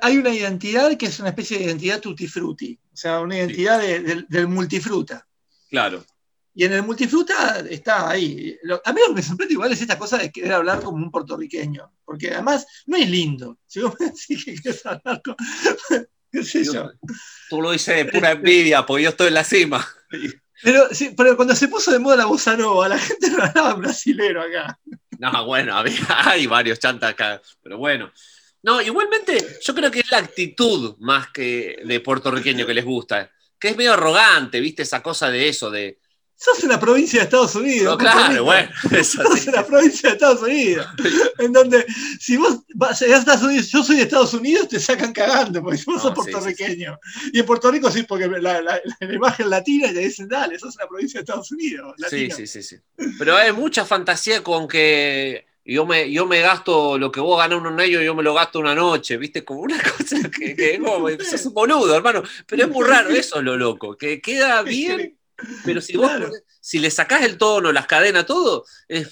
hay una identidad que es una especie de identidad tutti frutti, o sea, una identidad del multifruta. Claro. Y en el multifruta está ahí. a mí lo que me sorprende igual es esta cosa de querer hablar como un puertorriqueño, porque además no es lindo. Si vos me decís que quieres hablar como... ¿Qué sé yo? Tú lo dices de pura envidia, porque yo estoy en la cima. Pero, pero cuando se puso de moda la bossa nova, la gente no hablaba brasilero acá. No, bueno, hay varios chantas acá, pero bueno. No, igualmente, yo creo que es la actitud más que de puertorriqueño que les gusta, que es medio arrogante, ¿viste? Esa cosa de eso, de. Sos una provincia de Estados Unidos. claro, bueno. Eso, Sos una provincia de Estados Unidos. en donde, si vos vas a Estados Unidos, yo soy de Estados Unidos, te sacan cagando, porque vos sos puertorriqueño. y en Puerto Rico sí, porque la, la, imagen latina te dicen, dale, sos una provincia de Estados Unidos. Sí, sí, sí, sí. Pero hay mucha fantasía con que yo me, yo me gasto lo que vos ganás un año, yo me lo gasto una noche, ¿viste? Como una cosa que, que como, sos un boludo, hermano. Pero es muy raro, eso es lo loco, que queda bien, Pero si vos si le sacás el tono, las cadenas, todo, es,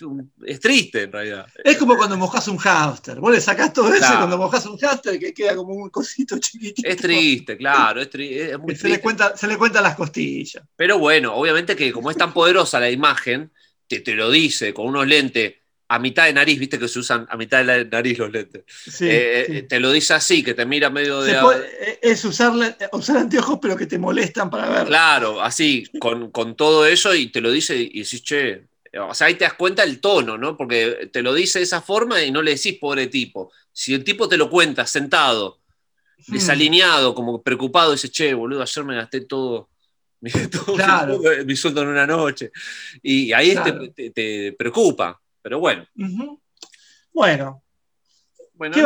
triste en realidad. Es como cuando mojás un hámster. Vos le sacás todo eso y cuando mojás un hámster que queda como un cosito chiquitito. Es triste, claro. Es, muy se, Le cuenta, se le cuentan las costillas. Pero bueno, obviamente que como es tan poderosa la imagen, te, te lo dice con unos lentes a mitad de nariz, viste que se usan a mitad de la nariz los lentes. Eh, eh, te lo dice así, que te mira medio de. Eh, es usar, usar anteojos, pero que te molestan para ver. Claro, así, con, todo eso, y te lo dice y decís, che. O sea, ahí te das cuenta el tono, ¿no? Porque te lo dice de esa forma y no le decís pobre tipo. Si el tipo te lo cuenta sentado, hmm. desalineado, como preocupado, dice, che, boludo, ayer me gasté todo. todo mi sueldo en una noche. Y ahí te preocupa. Pero bueno. Bueno. Bueno,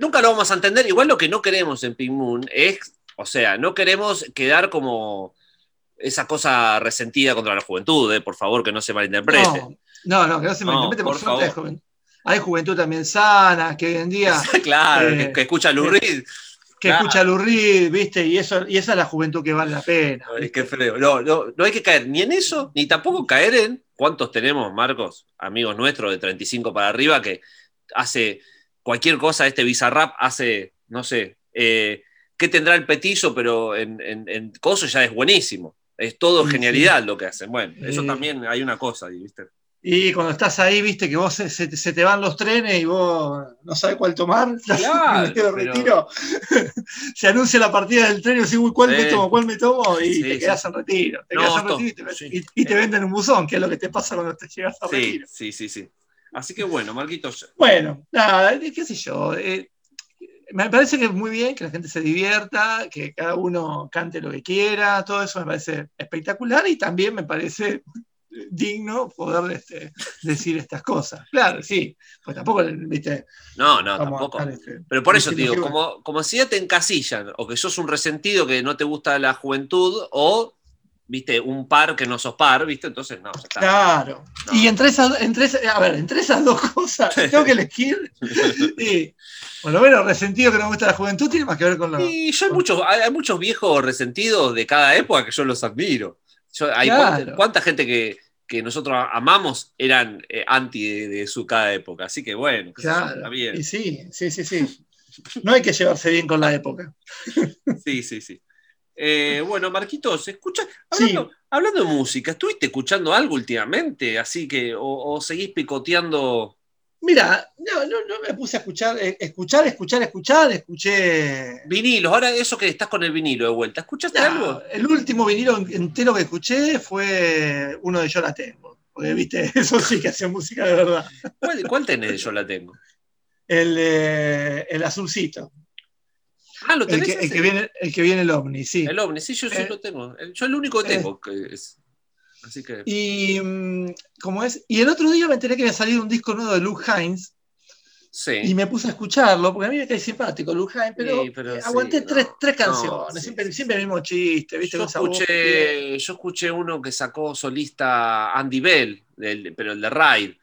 nunca, lo vamos a entender. Igual lo que no queremos en Pink Moon es, o sea, no queremos quedar como esa cosa resentida contra la juventud, eh, por favor, que no se malinterprete. No, no, que no se malinterprete, por, favor. Hay juventud también sana, que hoy en día. claro, que, eh, escucha Lou Reed. Que escucha Lou Reed, ¿viste? Y, eso, y esa es la juventud que vale la pena. Es que feo. No, no, no hay que caer ni en eso, ni tampoco caer en ¿Cuántos tenemos, Marcos, amigos nuestros de 35 para arriba, que hace cualquier cosa, este Bizarrap hace, no sé, eh, ¿qué tendrá el petillo? Pero en, en, Coso ya es buenísimo. Es todo genialidad lo que hacen. Bueno, eso también hay una cosa ahí, ¿viste? Y cuando estás ahí, viste que vos se, te van los trenes y vos no sabes cuál tomar, claro, retiro. se anuncia la partida del tren y decís, uy, ¿cuál me tomo? ¿Cuál me tomo? Y te quedas en retiro. Te quedas en retiro y te, venden un buzón, que es lo que te pasa cuando te llegas a retiro. Sí, sí, sí. Así que bueno, Marquitos. Bueno, nada, qué sé yo. Eh, me parece que es muy bien que la gente se divierta, que cada uno cante lo que quiera, todo eso me parece espectacular y también me parece digno poder este, decir estas cosas. Claro, sí, pues tampoco, viste. No, no, tampoco. Este, Pero por eso te digo, como, como si ya te encasillan, o que sos un resentido que no te gusta la juventud, o viste, un par que no sos par, viste, entonces no. Claro. Y entre esas, entre a ver, entre esas dos cosas, tengo que elegir. y, por lo menos resentido que no me gusta la juventud tiene más que ver con la. Y yo hay, muchos, hay muchos viejos resentidos de cada época que yo los admiro hay cuánta, gente que, nosotros amamos eran eh, anti de, su cada época. Así que bueno, está bien. Y sí, sí, sí, sí. No hay que llevarse bien con la época. Sí, sí, sí. Eh, bueno, Marquitos, escucha, hablando, de música, ¿estuviste escuchando algo últimamente? Así que, o seguís picoteando Mira, no, no, no, me puse a escuchar, eh, escuchar, escuchar, escuchar, escuché. Vinilos, ahora eso que estás con el vinilo de vuelta, ¿escuchaste algo? El último vinilo entero que escuché fue uno de Yo la tengo. Porque viste, eso sí que hacía música de verdad. ¿Cuál, tenés de Yo la tengo? El, el azulcito. Ah, lo tenés. El que, el que, viene, el que viene el ovni, sí. El ovni, sí, yo sí eh, lo tengo. Yo el único que tengo. que es, y, mm, ¿cómo es? y el otro día me enteré que había salido un disco nuevo de Luke Hines. Y me puse a escucharlo, porque a mí me cae simpático Luke Hines, pero, aguanté tres, canciones, siempre, siempre, el mismo chiste, ¿viste? Yo escuché, yo escuché uno que sacó solista Andy Bell, pero el de Ride.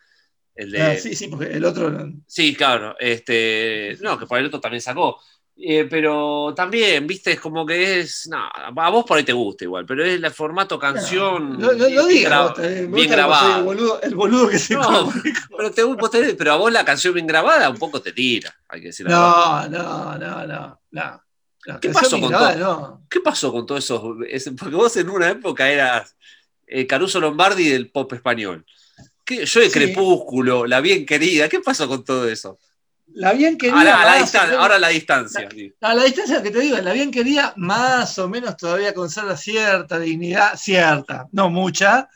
El de... Ah, sí, sí, porque el otro. Sí, claro. Este, no, que por el otro también sacó. Eh, pero también, viste, es como que es. No, a vos por ahí te gusta igual, pero es el formato canción. No, no, digas, bien, grabada. El boludo, que se no, pero, te, pero, a vos la canción bien grabada un poco te tira, hay que decirlo. No, no, no, no, no. ¿Qué pasó, con todo, ¿Qué pasó con todo eso? Porque vos en una época eras eh, Caruso Lombardi del pop español. Yo de Crepúsculo, la bien querida. ¿Qué pasó con todo eso? La bien querida. ahora la distancia. A la distancia que te digo, la bien querida, más o menos todavía conserva cierta dignidad, cierta, no mucha.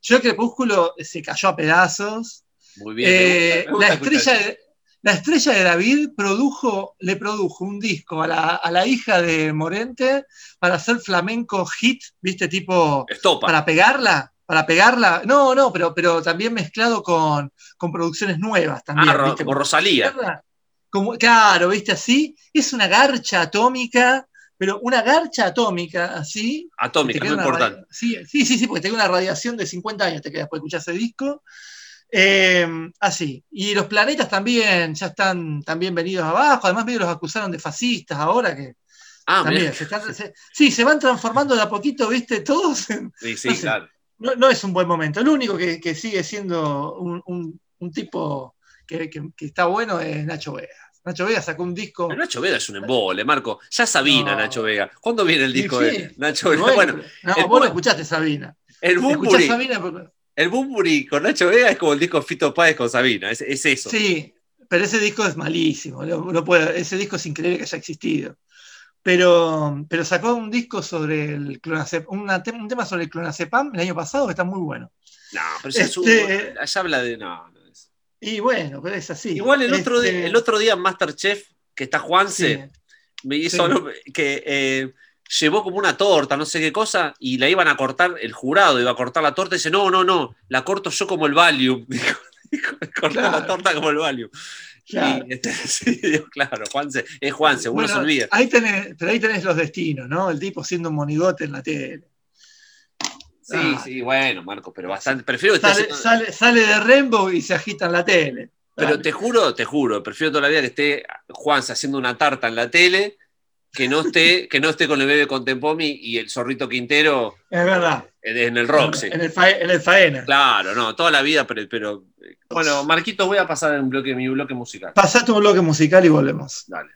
Yo crepúsculo se cayó a pedazos. Muy bien. Eh, la, estrella de, la estrella de David produjo, le produjo un disco a la, a la hija de Morente para hacer flamenco hit, ¿viste? Tipo. Para pegarla para pegarla. No, no, pero, pero también mezclado con, producciones nuevas también. Ah, como Rosalía. Como, claro, viste así. Es una garcha atómica, pero una garcha atómica así. Atómica, muy importante. Sí, sí, sí, porque tiene una radiación de 50 años, te quedas de escuchar ese disco. Eh, así. Y los planetas también ya están también venidos abajo. Además, medio los acusaron de fascistas ahora que Ah, También, sí, se van transformando de a poquito, ¿viste? Todos. sí, sí, claro. No, es un buen momento. El único que, sigue siendo un, tipo que, está bueno es Nacho Vega. Nacho Vega sacó un disco. Nacho Vega es un embole, Marco. Ya Sabina, Nacho Vega. ¿Cuándo viene el disco de Nacho Vega? Bueno, no, vos no escuchaste Sabina. El Bumburi. El Bumburi con Nacho Vega es como el disco Fito Páez con Sabina. Es, eso. Sí, pero ese disco es malísimo. ese disco es increíble que haya existido. Pero, pero sacó un disco sobre el clonazepam, un tema sobre el clonazepam el año pasado que está muy bueno. No, pero es un, este, allá habla de. No, no es. Y bueno, pero es así. Igual el, otro, día, este el otro día Masterchef, que está Juanse, me hizo que eh, llevó como una torta, no sé qué cosa, y la iban a cortar, el jurado iba a cortar la torta y dice: No, no, no, la corto yo como el Valium. Dijo, la torta como el Valium. Claro. Este, sí, claro, Juanse, es Juanse, uno se olvida. Ahí tenés, pero ahí tenés los destinos, ¿no? El tipo siendo un monigote en la tele. Sí, ah. sí, bueno, Marco, pero bastante. Prefiero sale, sale, de Rainbow y se agita en la tele. Pero te juro, te juro, prefiero toda la vida que esté Juanse haciendo una tarta en la tele que no esté, que no esté con el bebé con Tempomi y el zorrito Quintero. Es verdad. En el rock, En el, en el faena. Claro, no, toda la vida, pero, pero bueno, Marquito, voy a pasar en bloque, mi bloque musical. Pasaste un bloque musical y volvemos. Dale.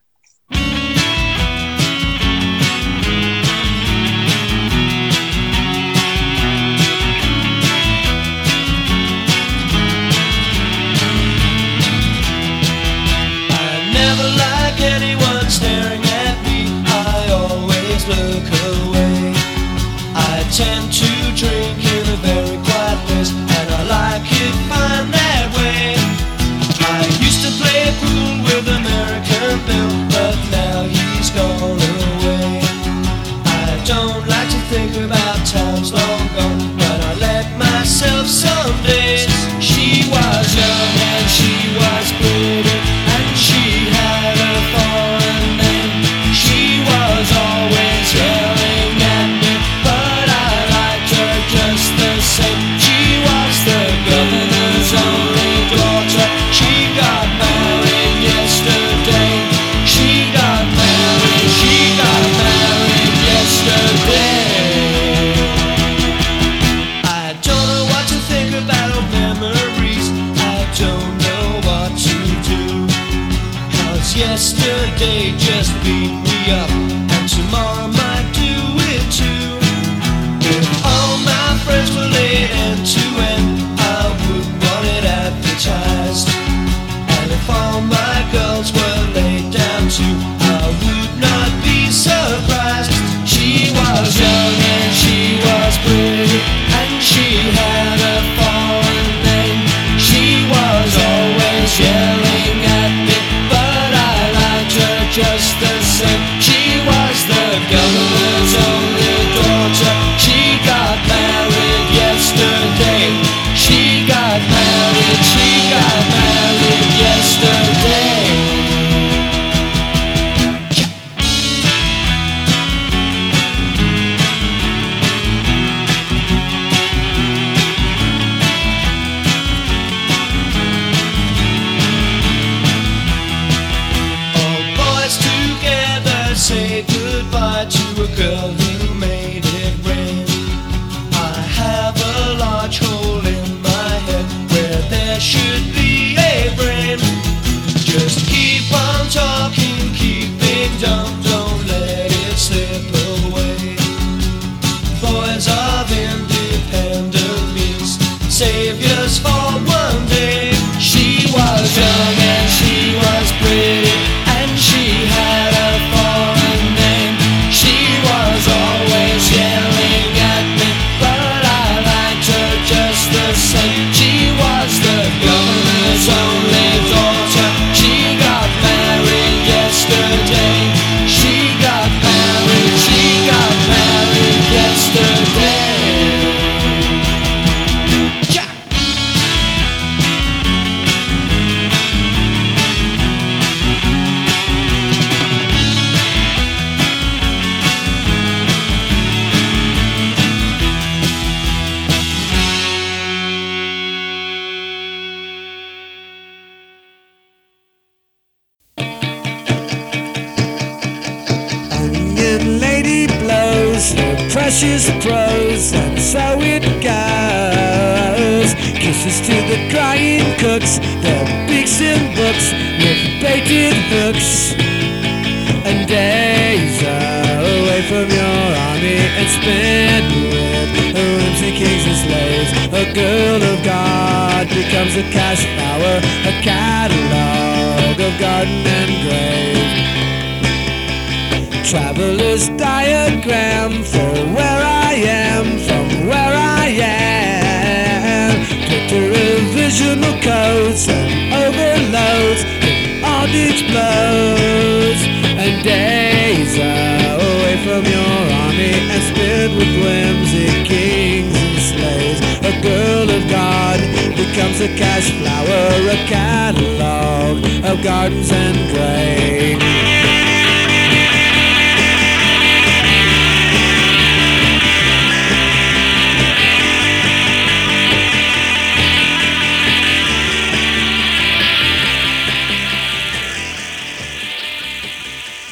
A cash flower, a catalogue of gardens and graves.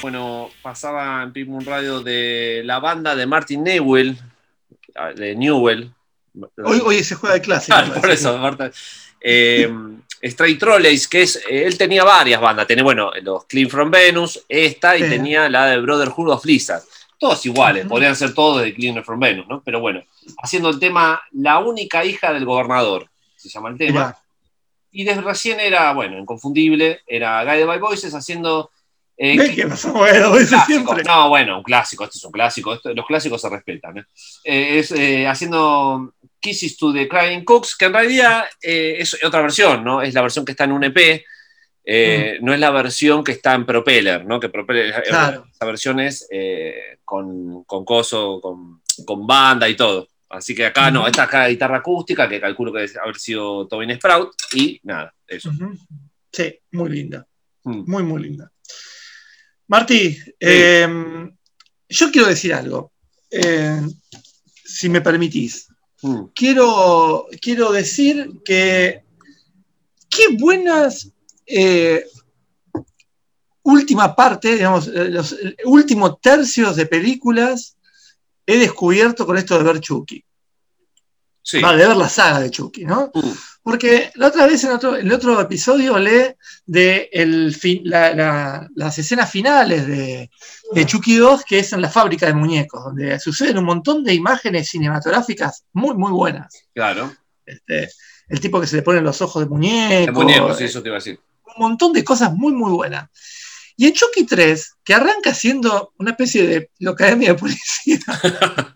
Bueno, pasaba en Moon Radio de la banda de Martin Newell, de Newell. Hoy, hoy se juega de clásico. Ah, por eso, Marta. Eh, Stray Trolleys, que es, él tenía varias bandas, tenía, bueno, los Clean from Venus, esta, y Sí. tenía la de Brotherhood of Lizard. Todos iguales, podrían ser todos de Clean from Venus, ¿no? Pero bueno, haciendo el tema La única hija del gobernador, se llama el tema. Y desde recién era, bueno, inconfundible, era Guided by Voices haciendo... eh, ¿Ves qué? Bueno, dice siempre. No, bueno, un clásico, este es un clásico, esto- los clásicos se respetan. ¿eh? Eh, es eh, haciendo Kisses to the Crying Cooks, que en realidad eh, es otra versión, ¿no? Es la versión que está en un EP, eh, no es la versión que está en Propeller, ¿no? Que Propeller, eh, Claro. esa versión es eh, con, con coso, con, con banda y todo. Así que acá no, esta acá guitarra acústica, que calculo que debe haber sido Tobin Sprout, y nada, eso. Sí, muy linda. Mm. Muy, muy linda. Martí, eh, yo quiero decir algo. si me permitís. Mm. quiero, quiero decir que qué buenas eh, última parte, digamos, eh, los eh, últimos tercios de películas he descubierto con esto de ver Chucky. Sí. Va, de ver la saga de Chucky, ¿no? Mm. Porque la otra vez en otro, en otro episodio hablé de el fin- la- la- las escenas finales de, de Chucky 2, que es en la fábrica de muñecos, donde suceden un montón de imágenes cinematográficas muy, muy buenas. Claro. Este, el tipo que se le ponen los ojos de muñeco. El muñeco, sí, eso te iba a decir. Un montón de cosas muy, muy buenas. Y en Chucky 3, que arranca siendo una especie de la academia de policía.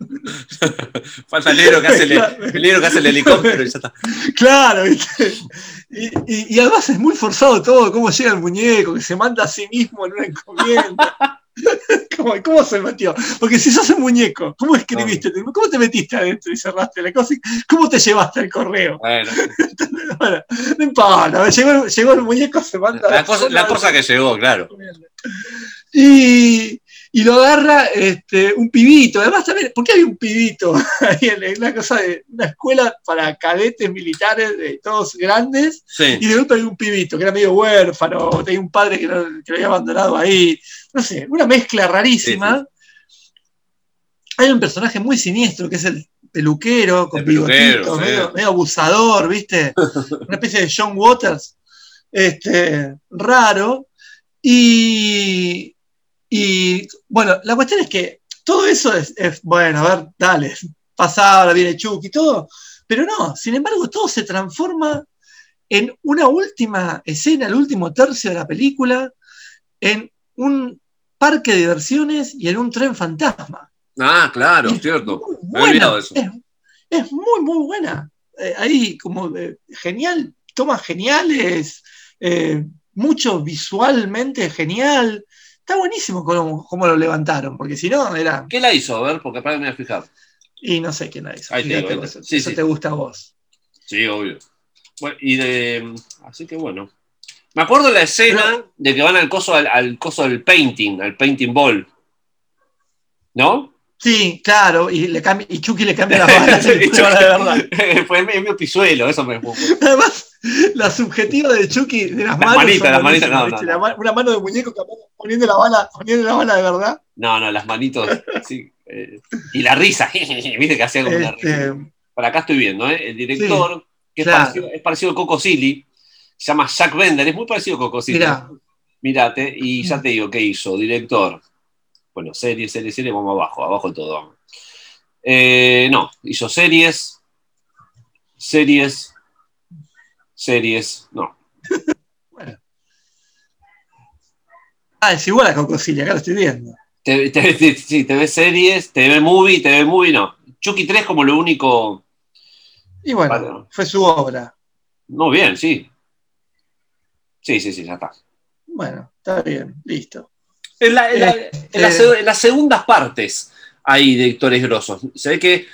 Falta el negro que hace el, el negro que hace el helicóptero y ya está. Claro, ¿viste? Y, y- y además es muy forzado todo, cómo llega el muñeco, que se manda a sí mismo en una encomienda. ¿Cómo, cómo se metió? Porque si sos un muñeco, ¿cómo escribiste? ¿Cómo te metiste adentro y cerraste la cosa? ¿Cómo te llevaste el correo? Bueno, Bueno, no importa, llegó, llegó el muñeco, se manda la cosa, la cosa que llegó, claro. Y, y lo agarra este, un pibito. Además, también, ¿por qué hay un pibito ahí en, una cosa de una escuela para cadetes militares, de todos grandes? Sí. Y de golpe hay un pibito que era medio huérfano, tenía un padre que, no- que lo había abandonado ahí. No sé, una mezcla rarísima. Hay un personaje muy siniestro que es el peluquero con bigotito, medio, medio abusador, ¿viste? Una especie de John Waters, este, raro. Y, y bueno, la cuestión es que todo eso es, es, bueno, a ver, dale, pasa, ahora viene Chucky y todo, pero no, sin embargo, todo se transforma en una última escena, el último tercio de la película, en un parque de diversiones y en un tren fantasma. Ah, claro, Es cierto. Me he olvidado eso. Es, es muy, muy buena. Eh, ahí como de- genial, tomas geniales, eh, mucho visualmente genial. Está buenísimo cómo, cómo lo levantaron, porque si no era... ¿Qué la hizo? A ver, porque para que me voy a fijar. Y no sé quién la hizo. Ahí te sí, eso sí. te gusta a vos. Sí, obvio. Bueno, y de. Así que bueno. Me acuerdo la escena de que van al coso, al, al coso del painting, al painting ball. ¿No? Sí, claro, y, le cambia, y Chucky le cambia la bala, y de verdad. Fue medio pisuelo, eso me Además, la subjetiva de Chucky de las, las manitas, las manitas, no, no, Una mano de muñeco poniendo la bala, poniendo la bala de verdad. No, no, las manitos, sí. Eh, y la risa, viste que hacía como una risa. Este, Por acá estoy viendo, ¿eh? El director, que es, parecido, es, parecido, a Coco Silly, se llama Jack Bender, es muy parecido a Coco Silly. Mirá. Mirate, y ya te digo, ¿qué hizo? Director, bueno, series, series, series, vamos abajo, abajo todo. Eh, no, hizo series, series, series, no. bueno. Ah, es igual a Cocosilla, acá lo estoy viendo. sí, te ves series, te ve movie, te ve movie, no. Chucky 3 como lo único. Y bueno, fue su obra. No, bien, sí. Sí, sí, sí, ya está. Bueno, está bien, listo. En, las segundas partes hay directores grosos. Se ve que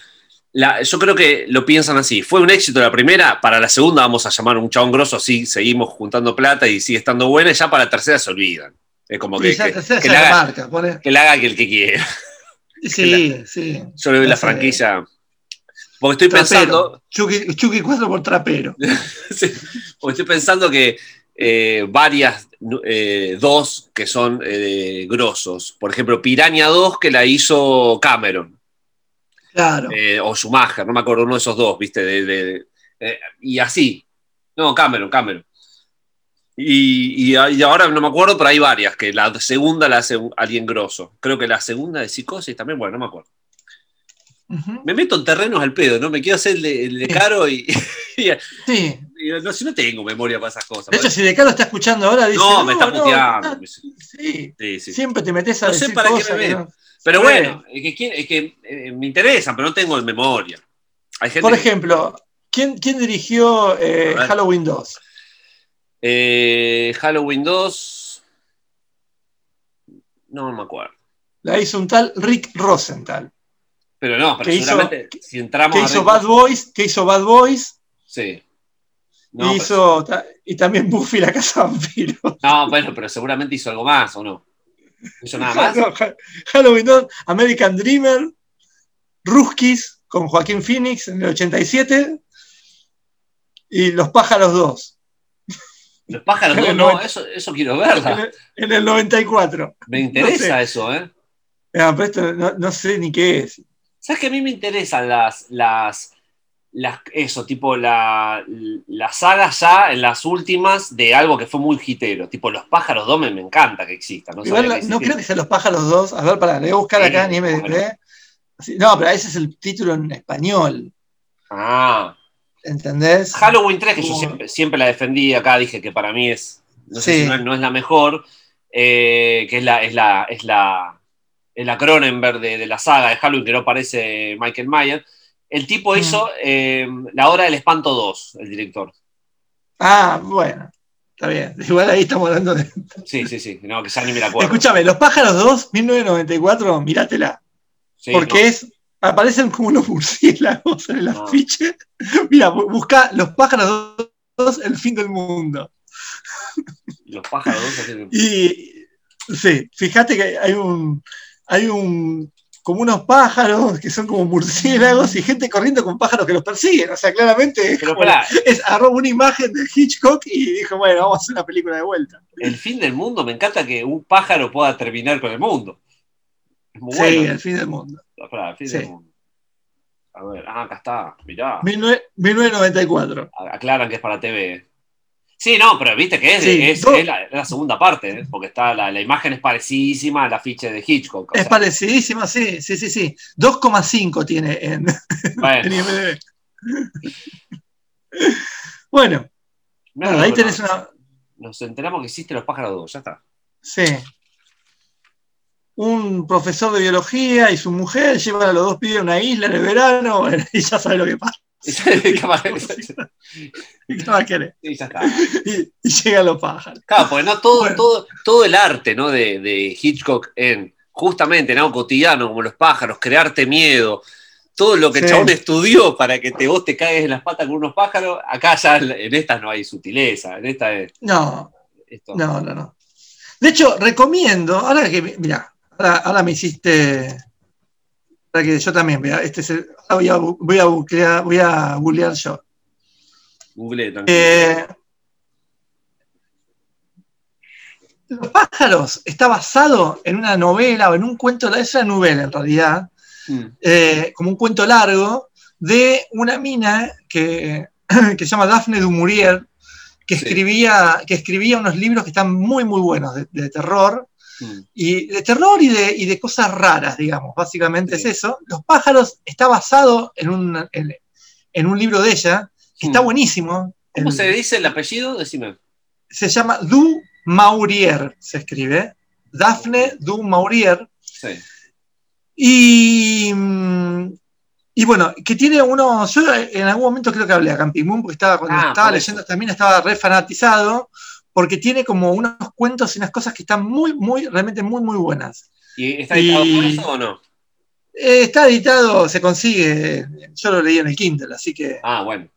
yo creo que lo piensan así. Fue un éxito la primera, para la segunda vamos a llamar un chabón grosso, así seguimos juntando plata y sigue estando buena, y ya para la tercera se olvidan. Es como que, que, le haga, que, que el que quiera. Sí, sí. Yo le doy la franquicia. Porque estoy pensando. Chucky, Chucky 4 por trapero. porque estoy pensando que eh, varias, eh, dos que son eh, grosos. Por ejemplo, Piraña 2 que la hizo Cameron. Claro. o Schumacher, no me acuerdo, uno de esos dos, ¿viste? y así. No, Cameron, Cameron. Y, ahora no me acuerdo, pero hay varias, que la segunda la hace alguien grosso. Creo que la segunda de Psicosis también, bueno, no me acuerdo. Me meto en terrenos al pedo, ¿no? Me quiero hacer el de, caro y, sí. no, si no tengo memoria para esas cosas. De hecho, si de caro está escuchando ahora, dice. No, me está puteando. sí, sí, Siempre te metes a no sé para qué me Pero bueno, es que, eh, me interesan, pero no tengo en memoria. Por ejemplo, ¿quién, quién dirigió eh, Halloween 2? Eh, Halloween 2. No me acuerdo. La hizo un tal Rick Rosenthal. Pero no, pero seguramente si entramos. Que hizo Bad Boys, que hizo Bad Boys. Sí. y, hizo, y también Buffy la casa vampiro. No, bueno, pero seguramente hizo algo más, ¿o no? ¿Hizo nada más? Halloween 2, American Dreamer, Ruskis con Joaquín Phoenix en el 87 y Los Pájaros 2. Los pájaros, no, no, eso, eso quiero verla. En el, 94. Me interesa eso, ¿eh? No, sé ni qué es. ¿Sabes que a mí me interesan las, las, las eso, tipo la, las sagas ya en las últimas de algo que fue muy hitero, tipo Los Pájaros 2 me, encanta que exista. No, no creo que sea Los Pájaros 2, a ver, para, le voy a buscar acá en IMDb. No, pero ese es el título en español. Ah. ¿Entendés? Halloween 3, que yo siempre, la defendí acá, dije que para mí es, no, sé si no, es la mejor, eh, que es la, es la, es la, es la Cronenberg de, la saga de Halloween, que no parece Michael Myers. El tipo mm. hizo eh, La Hora del Espanto 2, el director. Ah, bueno. Está bien. Igual ahí estamos hablando de. Sí, sí, sí. No, que ya ni me la acuerdo. Escúchame, Los Pájaros 2, 1994, míratela. porque es aparecen como unos murciélagos en el afiche. Mira, busca Los pájaros 2, el fin del mundo. Los pájaros 2, Y sí, fíjate que hay un. Hay un. como unos pájaros que son como murciélagos y gente corriendo con pájaros que los persiguen. O sea, claramente es, agarró una imagen de Hitchcock y dijo, bueno, vamos a hacer una película de vuelta. El fin del mundo, me encanta que un pájaro pueda terminar con el mundo. sí, el fin del mundo. A ver, ah, acá está, mirá. 1994. Aclaran que es para TV. Sí, no, pero viste que es, es, la, segunda parte, ¿eh? porque está la, imagen es parecidísima a la ficha de Hitchcock. Es parecidísima, sí, sí, sí, sí. 2,5 tiene en, bueno. IMDb. bueno, ahí tenés una. Nos enteramos que existe los pájaros 2, ya está. Sí un profesor de biología y su mujer llevan a los dos pibes a una isla en el verano y ya sabe lo que pasa. ¿Y qué más querés? Y, ya está. y, llegan los pájaros. Claro, porque no todo, todo, todo el arte ¿no? de, de, Hitchcock en justamente en algo cotidiano, como los pájaros, crearte miedo, todo lo que el chabón estudió para que te, vos te caigas en las patas con unos pájaros, acá ya en estas no hay sutileza, en esta es, No, no, no, no. De hecho, recomiendo, ahora que, mira, Ahora, me hiciste que yo también vea. Este es el, ah, voy, a, voy, a googlear, voy a googlear yo. Google también. Eh, Los pájaros está basado en una novela o en un cuento, es una novela en realidad, Mm. eh, como un cuento largo de una mina que, que se llama Daphne du Maurier, que, Sí. escribía, que escribía unos libros que están muy, muy buenos de, de terror, Mm. y de terror y de, y de cosas raras, digamos, básicamente Sí. es eso. Los pájaros está basado en un, en, en un libro de ella, que está Mm. buenísimo. ¿Cómo El- se dice el apellido? Decime. se llama Du Maurier, se escribe. Daphne Du Maurier. Sí. Y, mm, y bueno, que tiene uno. Yo en algún momento creo que hablé a Camping Moon, porque estaba, cuando Ah, estaba leyendo también estaba re fanatizado, porque tiene como unos cuentos y unas cosas que están muy, muy, realmente muy, muy buenas. ¿Y está editado Y- por eso o no? Eh, está editado, se consigue. Yo lo leí en el Kindle, así que. Ah, bueno.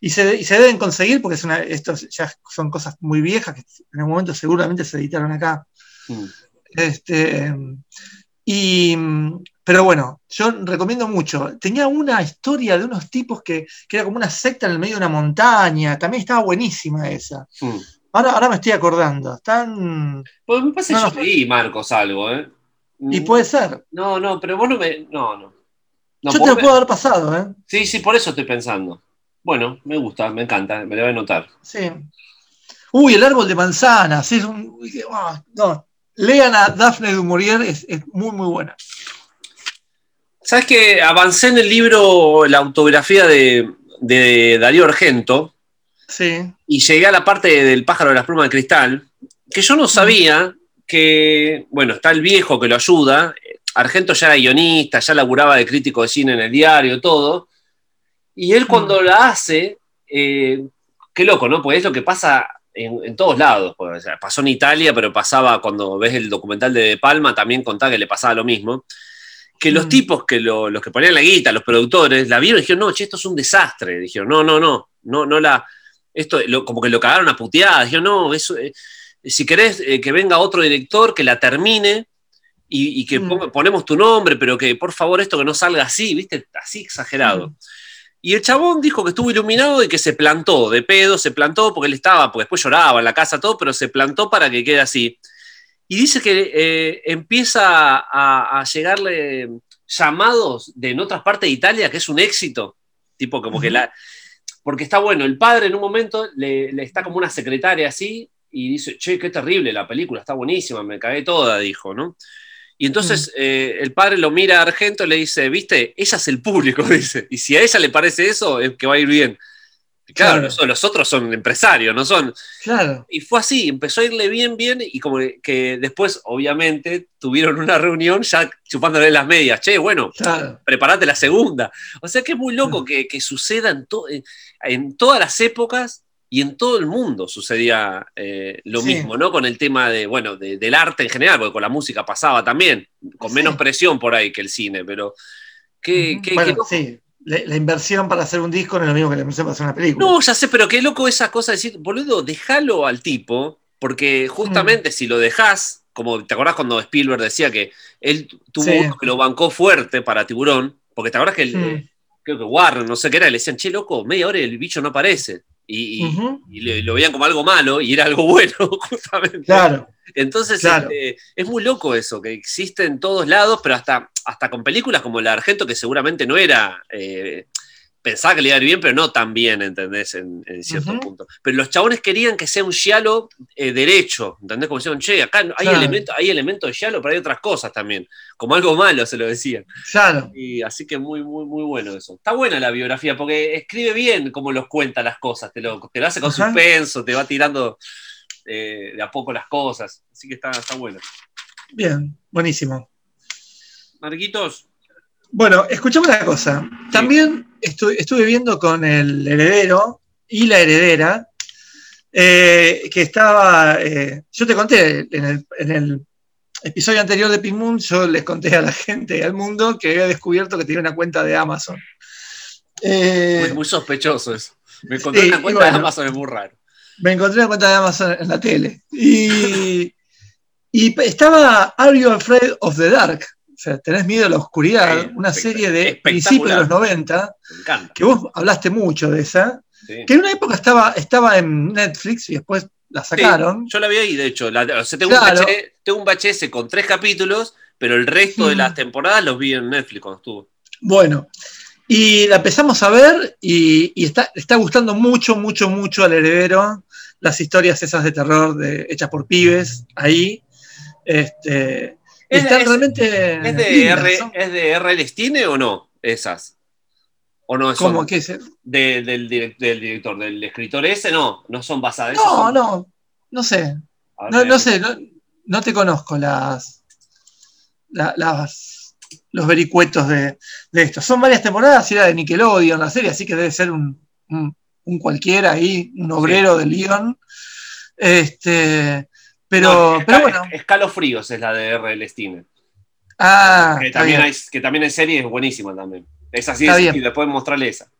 Y se, y se deben conseguir porque es una, estos ya son cosas muy viejas que en algún momento seguramente se editaron acá. Mm. Este, y, pero bueno, yo recomiendo mucho. Tenía una historia de unos tipos que, que era como una secta en el medio de una montaña. También estaba buenísima esa. Mm. Ahora, ahora me estoy acordando. Están. Pues me parece No, que yo leí, Marcos, algo, ¿eh? Y puede ser. No, no, pero vos no me. No, no. No, yo te lo puedo haber pasado, ¿eh? Sí, sí, por eso estoy pensando. Bueno, me gusta, me encanta, me lo voy a anotar. Sí. Uy, el árbol de manzanas. sí, es un- ah, no. Lean a Daphne du Maurier, es, es muy, muy buena. ¿Sabes que avancé en el libro La autografía de, de Darío Argento Sí. y llegué a la parte del pájaro de las plumas de cristal, que yo no sabía que, bueno, está el viejo que lo ayuda, Argento ya era guionista, ya laburaba de crítico de cine en el diario, todo, y él cuando la hace, eh, qué loco, ¿no? Porque es lo que pasa en, en todos lados, porque, o sea, pasó en Italia, pero pasaba cuando ves el documental de De Palma, también contaba que le pasaba lo mismo, que los Mm. tipos que lo- los que ponían la guita, los productores, la vieron y dijeron, no, che, esto es un desastre, dijeron, no, no, no, no, no la, esto lo- como que lo cagaron a puteadas, dijeron, no, eso, eh, si querés eh, que venga otro director, que la termine y, y que Mm. ponga- ponemos tu nombre, pero que por favor esto que no salga así, viste, así exagerado. Mm. Y el chabón dijo que estuvo iluminado y que se plantó, de pedo, se plantó porque él estaba, porque después lloraba en la casa, todo, pero se plantó para que quede así. Y dice que eh, empieza a, a llegarle llamados de en otras partes de Italia, que es un éxito, tipo como que la... Porque está bueno, el padre en un momento le, le está como una secretaria así y dice, che, qué terrible la película, está buenísima, me cagué toda, dijo, ¿no? Y entonces eh, el padre lo mira a Argento y le dice, viste, ella es el público, dice, y si a ella le parece eso, es que va a ir bien. Y claro, Claro. los, los otros son empresarios, no son... Claro. Y fue así, empezó a irle bien, bien, y como que después, obviamente, tuvieron una reunión ya chupándole las medias. Che, bueno, Claro. preparate la segunda. O sea que es muy loco que, que suceda en, to- en- todas las épocas y en todo el mundo sucedía eh, lo Sí. mismo, ¿no? Con el tema de, bueno, de- del arte en general, porque con la música pasaba también, con Sí. menos presión por ahí que el cine, pero qué, bueno, qué sí. La, la inversión para hacer un disco no es lo mismo que la inversión para hacer una película. No, ya sé, pero qué loco esa cosa de decir, boludo, déjalo al tipo, porque justamente Mm. si lo dejas, como te acordás cuando Spielberg decía que él tuvo uno que lo bancó fuerte para Tiburón, porque te acordás que el, creo que Warren, no sé qué era, le decían, che, loco, media hora y el bicho no aparece. Y, y- Ujú. y le- lo veían como algo malo y era algo bueno, justamente. Claro. Entonces, Claro. este, es muy loco eso, que existe en todos lados, pero hasta, hasta con películas como la Argento, que seguramente no era. eh, pensaba que le iba a ir bien, pero no tan bien, ¿entendés? En, en cierto punto. Pero los chabones querían que sea un giallo eh, derecho, ¿entendés? Como decían, che, acá hay, Claro. elementos, hay elementos de giallo, pero hay otras cosas también. Como algo malo, se lo decían. Claro. Y así que muy, muy, muy bueno eso. Está buena la biografía, porque escribe bien cómo los cuenta las cosas, te lo, te lo hace con suspenso, te va tirando eh, de a poco las cosas. Así que está, está bueno. Bien. Buenísimo. Marquitos, Bueno, escuchame una cosa. También estu- estuve viendo con el heredero y la heredera eh, que estaba. eh, yo te conté en el, en el episodio anterior de Pink Moon, yo les conté a la gente y al mundo que había descubierto que tenía una cuenta de Amazon. Eh, muy, muy sospechoso eso. Me encontré una cuenta de. Amazon, es muy raro. me encontré una cuenta de Amazon en la tele. Y, y estaba Are You Afraid of the Dark? Sea, tenés miedo a la oscuridad, una serie de principios de los 90, que vos hablaste mucho de esa, que en una época estaba, estaba en Netflix y después la sacaron. yo la vi ahí, de hecho. tengo, un VHS, con tres capítulos, pero el resto de las mm. temporadas los vi en Netflix cuando estuvo. Bueno, y la empezamos a ver y, está, está, gustando mucho, mucho, mucho al heredero las historias esas de terror de, hechas por pibes ahí. Este, ¿Es, realmente. ¿Es de, R, ¿Es de R.L. Stine o no? Esas. ¿O no ¿Cómo? ¿Qué es? del, del, director, del escritor ese, no, no son basadas. No, no, no sé. No, no, sé, no, te conozco las, las los vericuetos de, de, esto. Son varias temporadas y era de Nickelodeon la serie, así que debe ser un, un, cualquiera ahí, un obrero de Leon. Este, pero, pero bueno. Escalofríos es la de R.L. Stine. Ah, que también, hay, que también hay serie es buenísima también. Esa sí es, y después mostrarle esa.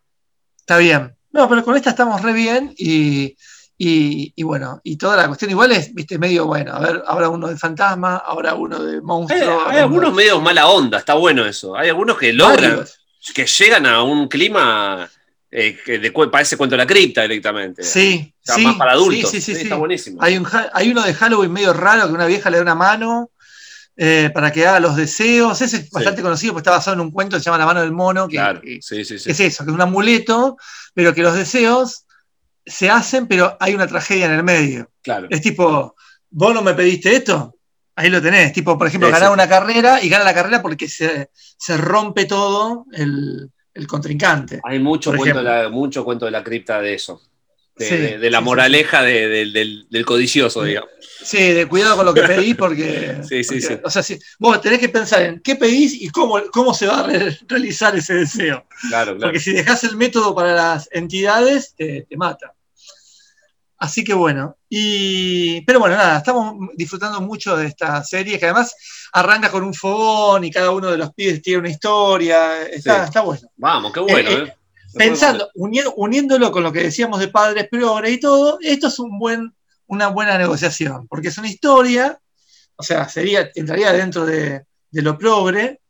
Está bien. No, pero con esta estamos re bien y, y, bueno, y toda la cuestión igual es, viste, medio bueno. A ver, ahora uno de fantasma, ahora uno de monstruo. Hay, algunos medio mala onda, está bueno eso. Hay algunos que logran, que llegan a un clima eh, que de, parece cuento de la cripta directamente. Sí, sí más para adultos. Sí, sí, sí, está buenísimo. Hay, un, hay uno de Halloween medio raro que una vieja le da una mano eh, para que haga los deseos. Ese es bastante conocido porque está basado en un cuento que se llama La mano del mono. Que, claro, sí, sí, es eso, que es un amuleto, pero que los deseos se hacen, pero hay una tragedia en el medio. Claro. Es tipo, vos no me pediste esto, ahí lo tenés. Tipo, por ejemplo, ganar una carrera y gana la carrera porque se, se rompe todo el, el contrincante. Hay mucho cuento, la, mucho cuento de la cripta de eso. De, la moraleja del, codicioso, digamos. Sí, de cuidado con lo que pedís, porque. sí, sí, sí. O sea, vos tenés que pensar en qué pedís y cómo, cómo se va a realizar ese deseo. Claro, claro. Porque si dejás el método para las entidades, te, te mata. Así que bueno, y, pero bueno, nada, estamos disfrutando mucho de esta serie que además arranca con un fogón y cada uno de los pibes tiene una historia. Está, está bueno. Vamos, qué bueno. Eh, eh, pensando, uniéndolo con lo que decíamos de padres progre y todo, esto es un buen, una buena negociación, porque es una historia, o sea, sería, entraría dentro de, lo progre.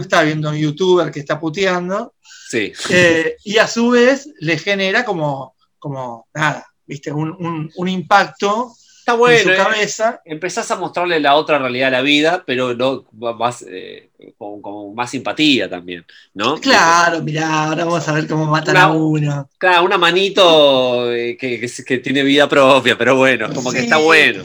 Está viendo un youtuber que está puteando. Sí. Eh, y a su vez le genera como, como nada, ¿viste? Un, impacto Está bueno, en su eh. cabeza. empezás a mostrarle la otra realidad a la vida, pero no más, eh, con, más simpatía también, ¿no? Claro, mirá, ahora vamos a ver cómo matan a uno. Claro, una manito eh, que, que, tiene vida propia, pero bueno, como que está bueno.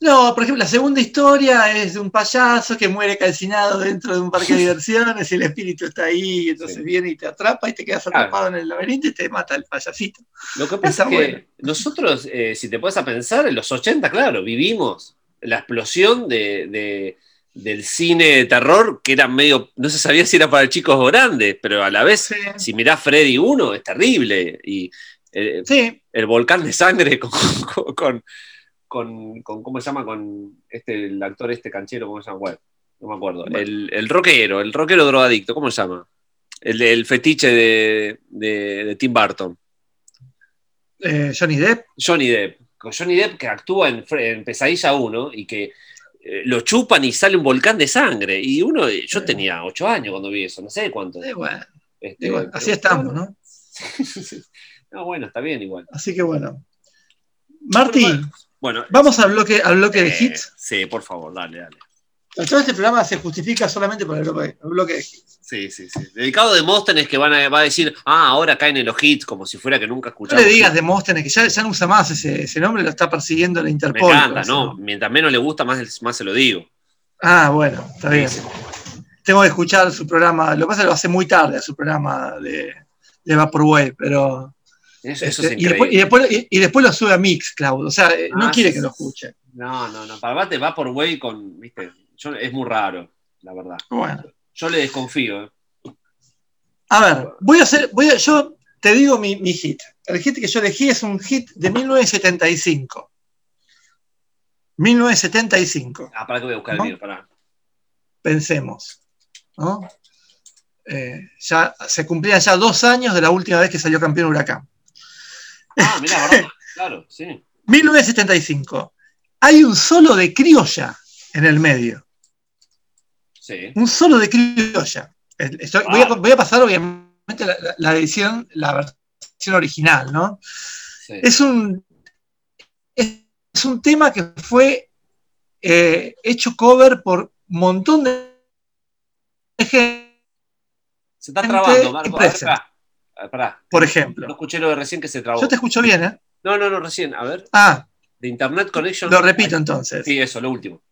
No, por ejemplo, la segunda historia es de un payaso que muere calcinado dentro de un parque de diversiones y el espíritu está ahí, entonces viene y te atrapa y te quedas atrapado en el laberinto y te mata el payasito. Lo que pasa es que nosotros, eh, si te puedes a pensar, en los 80, claro, vivimos la explosión de, del cine de terror que era medio, no se sabía si era para chicos o grandes, pero a la vez, si mirás Freddy 1, es terrible. Y eh, el volcán de sangre con con, ¿cómo se llama? Con este, el actor este canchero, ¿cómo se llama? no me acuerdo. El, el, rockero, el rockero drogadicto, ¿cómo se llama? El, el fetiche de, Tim Burton. Eh, Johnny Depp. Johnny Depp. Con Johnny Depp que actúa en, Pesadilla 1 y que eh, lo chupan y sale un volcán de sangre. Y uno, yo tenía 8 años cuando vi eso, no sé cuánto. Este, así estamos, ¿no? no, bueno, está bien igual. Así que bueno. Martín, bueno, vamos al bloque, al bloque de hits. Sí, por favor, dale, dale. Todo este programa se justifica solamente por el bloque, de hits. Sí, sí, sí. Dedicado de Demóstenes que van a, va a decir, ah, ahora caen en los hits, como si fuera que nunca escuchamos. No le digas Demóstenes, que ya, no usa más ese, nombre, lo está persiguiendo la Interpol. Me encanta, ¿no? Mientras menos le gusta, más, más se lo digo. Ah, bueno, está bien. Tengo que escuchar su programa, lo que pasa es que lo hace muy tarde, su programa de, de Vaporwave, pero este, y, después, y, después, lo sube a Mix, Cloud. O sea, eh, no ah, quiere que lo escuche. No, no, no. Para va por way con. ¿viste? es muy raro, la verdad. Bueno. Yo le desconfío. ¿eh? A ver, voy a hacer. Voy a, yo te digo mi, hit. El hit que yo elegí es un hit de 1975. 1975. Ah, para que voy a buscar el mío, para. Pensemos. ¿no? Eh, ya se cumplían ya dos años de la última vez que salió campeón Huracán. Ah, mira, claro, sí. 1975. Hay un solo de criolla en el medio. Un solo de criolla. voy, a, pasar, obviamente, la, edición, la versión original, ¿no? Es, un, es, un tema que fue eh, hecho cover por un montón de gente. Se está trabando, Marco. Por ejemplo. No escuché lo de recién que se trabó. Yo te escucho bien, ¿eh? No, no, no, recién. A ver. Ah. De Internet Connection. Lo repito entonces. Sí, eso, lo último.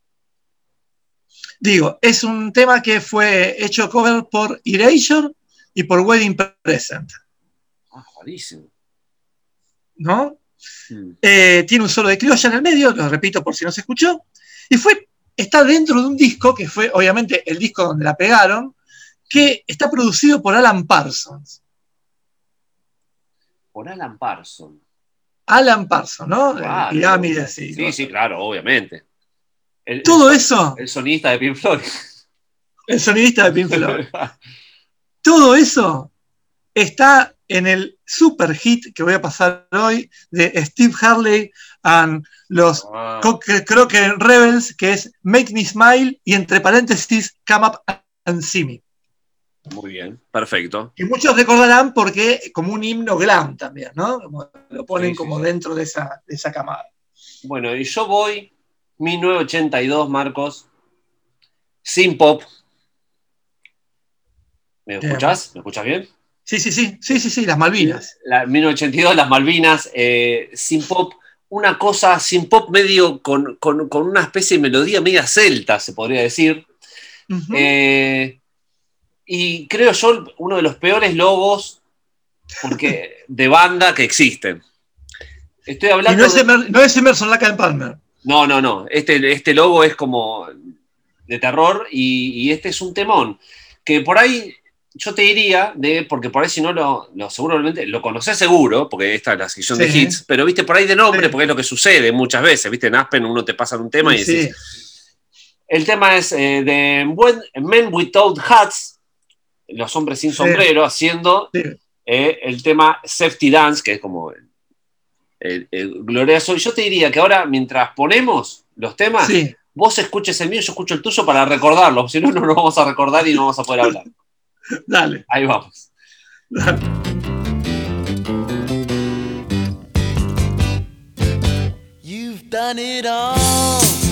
Digo, es un tema que fue hecho cover por Erasure y por Wedding Present. Ah, buenísimo. ¿No? Hmm. Eh, tiene un solo de criolla en el medio, lo repito por si no se escuchó. Y fue, está dentro de un disco, que fue obviamente el disco donde la pegaron, que está producido por Alan Parsons. Por Alan Parsons. Alan Parsons, ¿no? Pirámides, sí. Sí, sí, claro, obviamente. Todo eso. El sonidista de Pink Floyd. El sonidista de Pink Floyd. Todo eso está en el super hit que voy a pasar hoy de Steve Harley and los ah. creo que Rebels, que es Make Me Smile y entre paréntesis Come Up and See Me. Muy bien, perfecto. Y muchos recordarán porque como un himno glam también, ¿no? lo ponen como dentro de esa, de esa camada. Bueno, y yo voy 1982, Marcos. Sin pop. ¿Me escuchás? ¿Me escuchas bien? Sí, sí, sí, sí, sí, sí, las Malvinas. La, 1982, las Malvinas, eh, sin pop, una cosa sin pop medio con, una especie de melodía media celta, se podría decir. Eh, y creo yo uno de los peores logos porque, de banda que existen. Estoy hablando. Y no es, Emerson Laka en Palmer. No, no, no. Este, este logo es como de terror y, este es un temón. Que por ahí yo te diría, de, porque por ahí si no lo, seguramente lo conocés seguro, porque esta es la sección de hits, pero viste por ahí de nombre, porque es lo que sucede muchas veces, viste, en Aspen uno te pasa un tema y decís. El tema es eh, de Men Without Hats, los hombres sin sombrero, haciendo eh, el tema Safety Dance, que es como el, glorioso. Y yo te diría que ahora, mientras ponemos los temas, vos escuches el mío, yo escucho el tuyo para recordarlo, si no, no nos vamos a recordar y no vamos a poder hablar. Dale. Ahí vamos. Dale. You've done it all.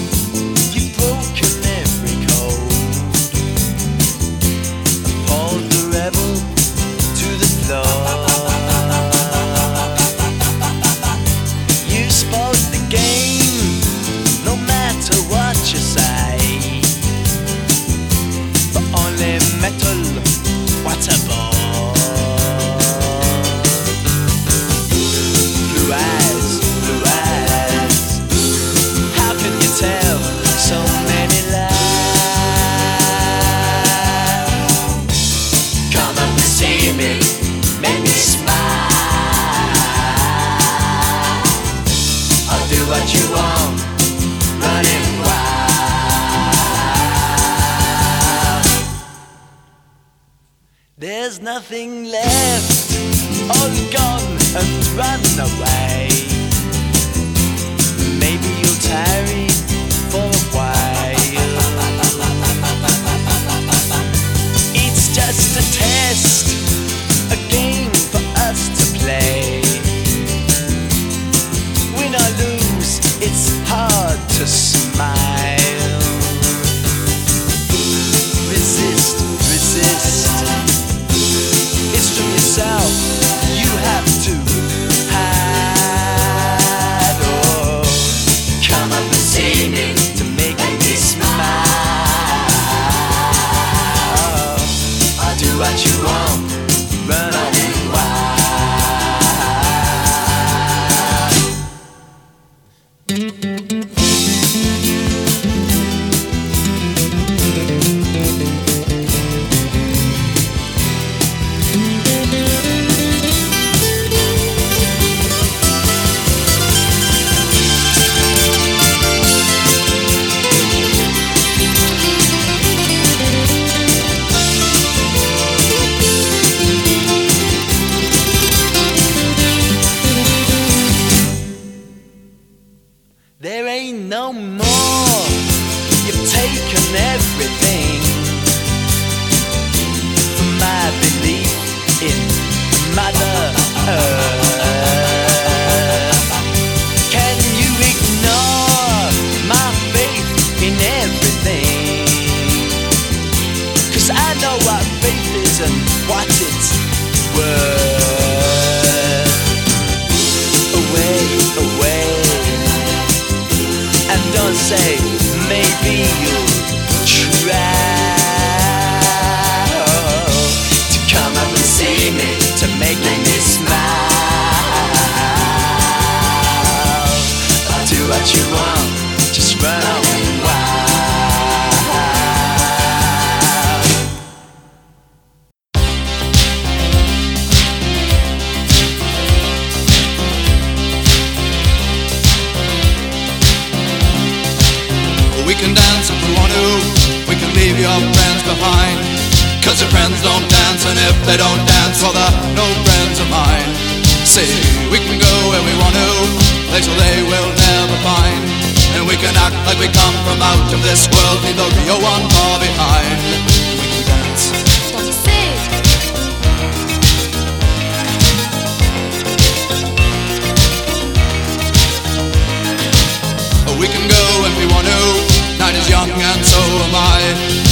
Your friends behind. Cause your friends don't dance, and if they don't dance, well, they're no friends of mine. See, we can go where we want to, place where they will never find. And we can act like we come from out of this world, leave the real one far behind. We can dance. Say? We can go if we want to. Night is young and so am I.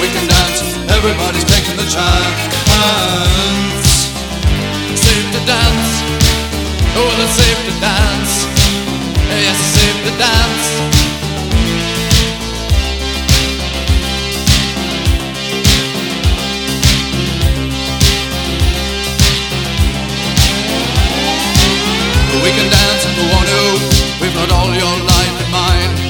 we can dance, everybody's taking the chance. Safe to dance, oh, it's safe to dance. Yes, it's safe to dance. We can dance if we want to. We've got all your life in mind.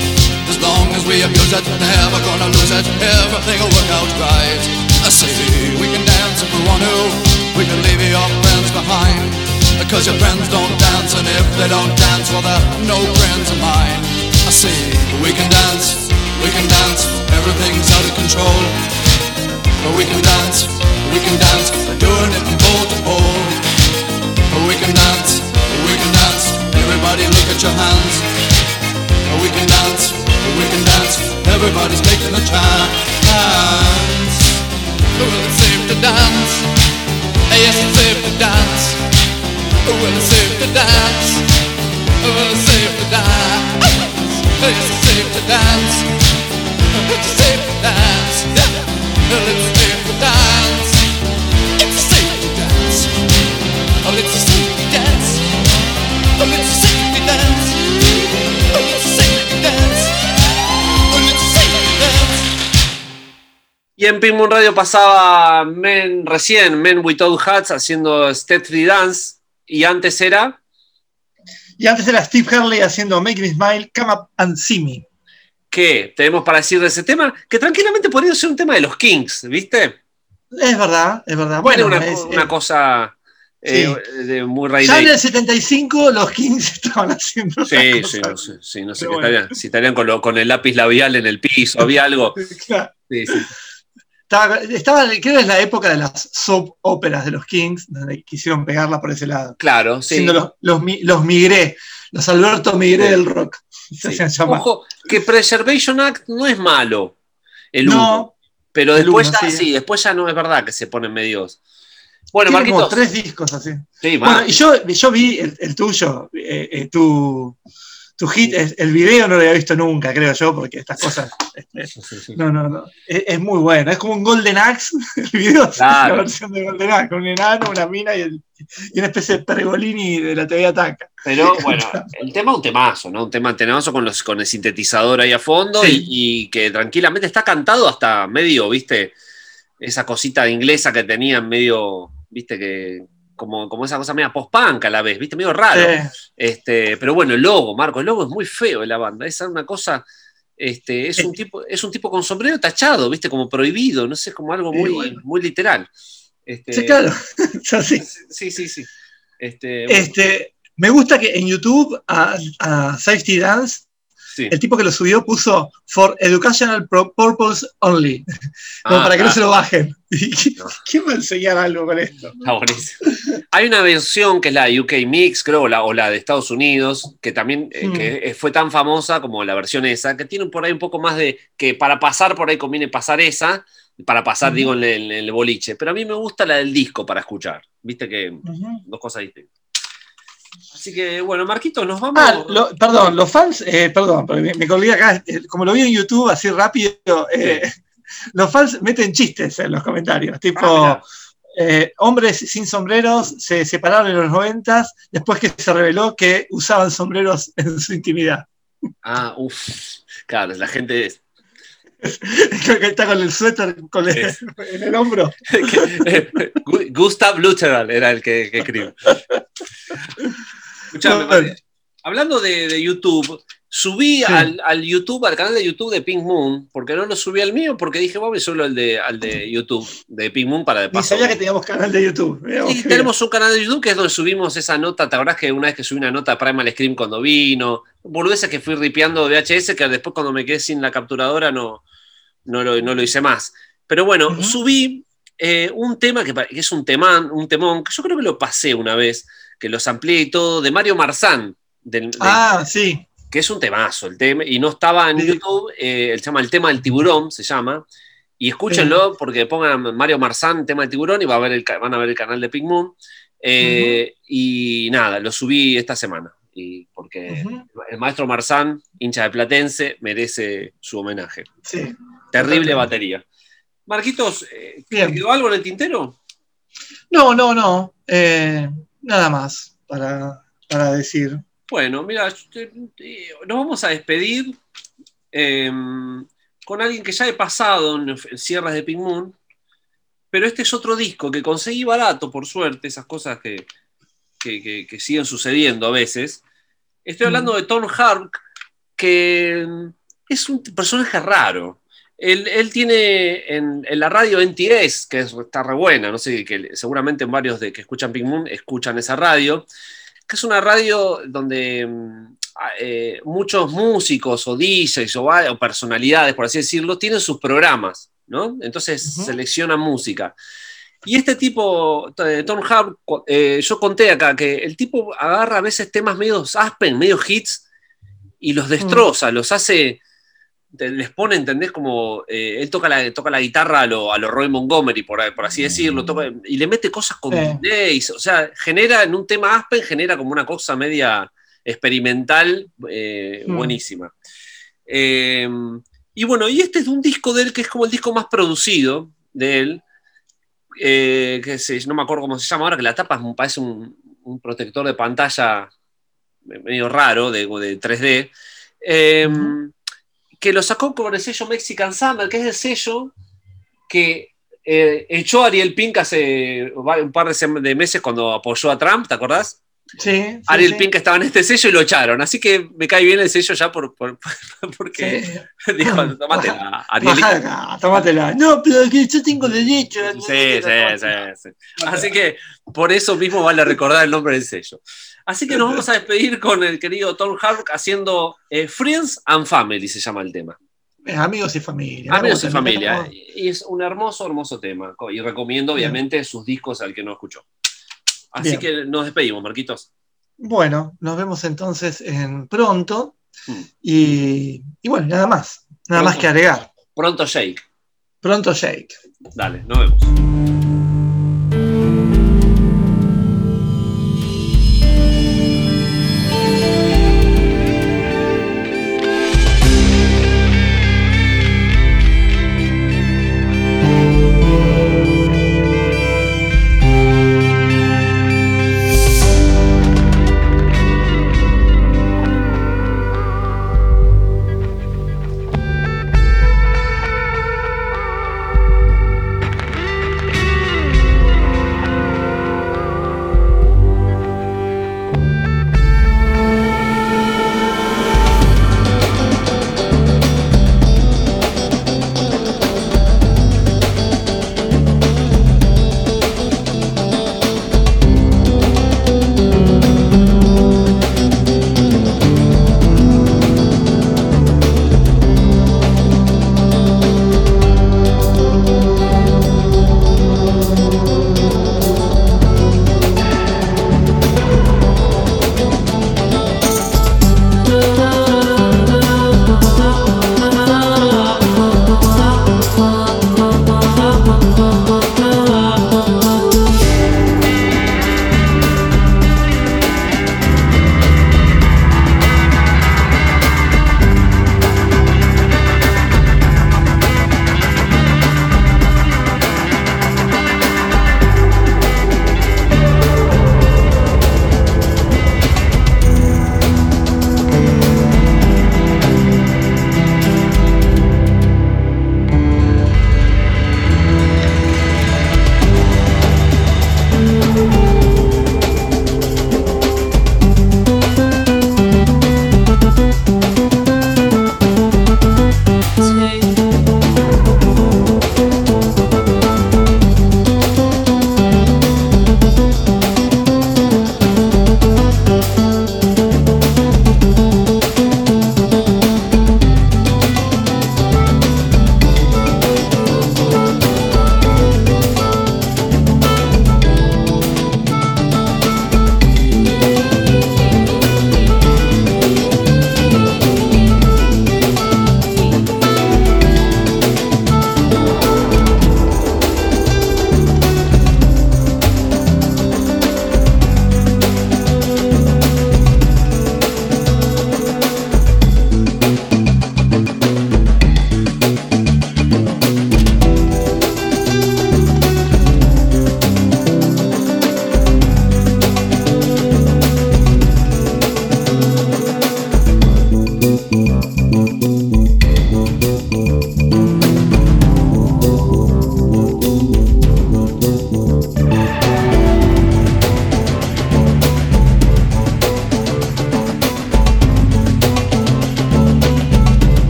Long as we abuse it, never gonna lose it. Everything will work out right. I say we can dance if we want to. We can leave your friends behind. Because your friends don't dance, and if they don't dance, well, they're no friends of mine. I say we can dance, we can dance. Everything's out of control. But we can dance, we can dance. We're doing it from pole to pole. We can dance, we can dance. Everybody look at your hands. We can dance, we can dance. Everybody's taking a chance. Well, it's safe to dance. Yes, it's safe to dance. Well, it's safe to dance. Well, it's safe to dance. Yes, it's safe to dance. It's safe to dance. Yeah. Well, it's safe to dance. Y en Pink Moon Radio pasaba Men recién, Men Without Hats haciendo Step Free Dance. Y antes era. Y antes era Steve Hurley haciendo Make Me Smile, Come Up and See Me. ¿Qué tenemos para decir de ese tema? Que tranquilamente podría ser un tema de los Kings, ¿viste? Es verdad, es verdad. Bueno, Bueno, una, es- una cosa eh, de muy Ray ya en el 75 los Kings estaban haciendo Sí, sí, no sé, sí, no sé qué bueno. estarían, si estarían con, lo- con el lápiz labial en el piso, había algo. Claro. Sí, sí. Estaba, estaba- creo que es la época de las soap óperas de los Kings, donde quisieron pegarla por ese lado. Claro, sí. Siendo los, los, los Migré, los Alberto Migré Sí. del rock. Se Sí. Ojo, que Preservation Act no es malo, el No, uno, pero el después uno, ya, sí. después ya no es verdad que se ponen medios. Bueno, como Marquitos. tres discos así. Sí, Bueno, y yo, yo vi el, el tuyo, eh, eh, tu, tu hit, es- el video no lo había visto nunca, creo yo, porque estas cosas. este, Sí, sí, sí. no, no, no. Es, es muy bueno. Es como un Golden Axe. El video es Claro. la versión de Golden Axe, con un enano, una mina y, el- y una especie de pergolini de la TV Ataca. Pero bueno, el tema es un temazo, ¿no? Un tema temazo con, los, con el sintetizador ahí a fondo Sí. y, y que tranquilamente está cantado hasta medio, ¿viste? Esa cosita inglesa que tenían medio, ¿viste? Que como, como esa cosa media post-punk a la vez, ¿viste? Medio raro. Este, pero bueno, el logo, Marco, el logo es muy feo de la banda. Es una cosa. Este, es, un tipo, es un tipo con sombrero tachado, ¿viste? Como prohibido, no sé, como algo muy, bueno. muy literal. Este, sí, claro. Sí, sí, sí. Este, bueno, Este, me gusta que en YouTube a, a Safety Dance el tipo que lo subió puso for educational purpose only. Ah, para que no se lo bajen. ¿Quién va a enseñar algo con esto? Hay una versión que es la UK Mix, creo, o la, de Estados Unidos, que también eh, que mm. fue tan famosa como la versión esa, que tiene por ahí un poco más de que para pasar por ahí conviene pasar esa, para pasar, digo, en el, boliche. Pero a mí me gusta la del disco para escuchar. Viste que dos cosas distintas. Así que, bueno, Marquito, nos vamos. Ah, perdón, los fans, eh, perdón, me, me colgué acá, eh, como lo vi en YouTube así rápido, eh, los fans meten chistes en los comentarios, tipo, ah, hombres sin sombreros se separaron en los noventas después que se reveló que usaban sombreros en su intimidad. Ah, uff, claro, la gente que está con el suéter en el hombro. Gustav Lutheran era el que, que escribió. Escuchame, hablando de, YouTube, subí al, YouTube, al canal de YouTube de Pink Moon, porque no lo subí al mío, porque dije, vamos, solo al de, al de YouTube, de Pink Moon para de paso. sabía que teníamos canal de YouTube. Y tenemos un canal de YouTube que es donde subimos esa nota, ¿te acordás que una vez que subí una nota de Primal Scream cuando vino? Boludeces que fui ripeando VHS, que después cuando me quedé sin la capturadora no, no, lo, hice más. Pero bueno, subí eh, un tema que, es un temán, un temón, que yo creo que lo pasé una vez, que los amplié y todo, de Mario Marzán. ah, sí. Que es un temazo el tema, y no estaba en YouTube, eh, se llama El tema del tiburón, se llama. Y escúchenlo porque pongan Mario Marzán, tema del tiburón, y va a ver el, van a ver el canal de Pink Moon. Eh, y nada, lo subí esta semana. Y porque el maestro Marzán, hincha de Platense, merece su homenaje. Sí. Terrible batería. Marquitos, eh, ¿te quedó algo en el tintero? No, no, no. Eh, nada más para, decir. Bueno, mira, nos vamos a despedir em, con alguien que ya he pasado en, Sierras de Pink Moon, pero este es otro disco que conseguí barato, por suerte, esas cosas que, siguen sucediendo a veces. Estoy hablando de Tom Hark, que es un personaje raro. Él, tiene en, la radio NTS, que está re buena, no sé, que seguramente varios de que escuchan Pink Moon escuchan esa radio, que es una radio donde mm, eh, muchos músicos o DJs o, personalidades, por así decirlo, tienen sus programas, ¿no? Entonces seleccionan música. Y este tipo, eh, Tom Hub, eh, yo conté acá que el tipo agarra a veces temas medio aspen, medio hits, y los destroza, los hace les pone, ¿entendés? Como eh, él toca la, toca la guitarra a lo, a lo Roy Montgomery, por, por así decirlo, y le mete cosas con o sea, genera en un tema Aspen, genera como una cosa media experimental eh, mm. buenísima. Em, y bueno, y este es un disco de él que es como el disco más producido de él, eh, que no me acuerdo cómo se llama ahora, que la tapa parece un, un protector de pantalla medio raro, de, de 3D que lo sacó con el sello Mexican Summer, que es el sello que eh, echó Ariel Pink hace un par de meses cuando apoyó a Trump, ¿te acordás? Sí. Ariel Pink estaba en este sello y lo echaron. Así que me cae bien el sello ya por, porque dijo, tómatela, Ariel. tómatela. No, pero que yo tengo derecho. Sí, sí, sí, Así que por eso mismo vale recordar el nombre del sello. Así que nos vamos a despedir con el querido Tom Hark haciendo eh, Friends and Family, se llama el tema. Amigos y familia. Amigos y familia. Y es un hermoso, hermoso tema. Y recomiendo, obviamente, sus discos al que no escuchó. Así que nos despedimos, Marquitos. Bueno, nos vemos entonces en pronto. Hmm. Y, bueno, nada más. Nada más que agregar. Pronto Shake. Pronto Shake. Dale, nos vemos.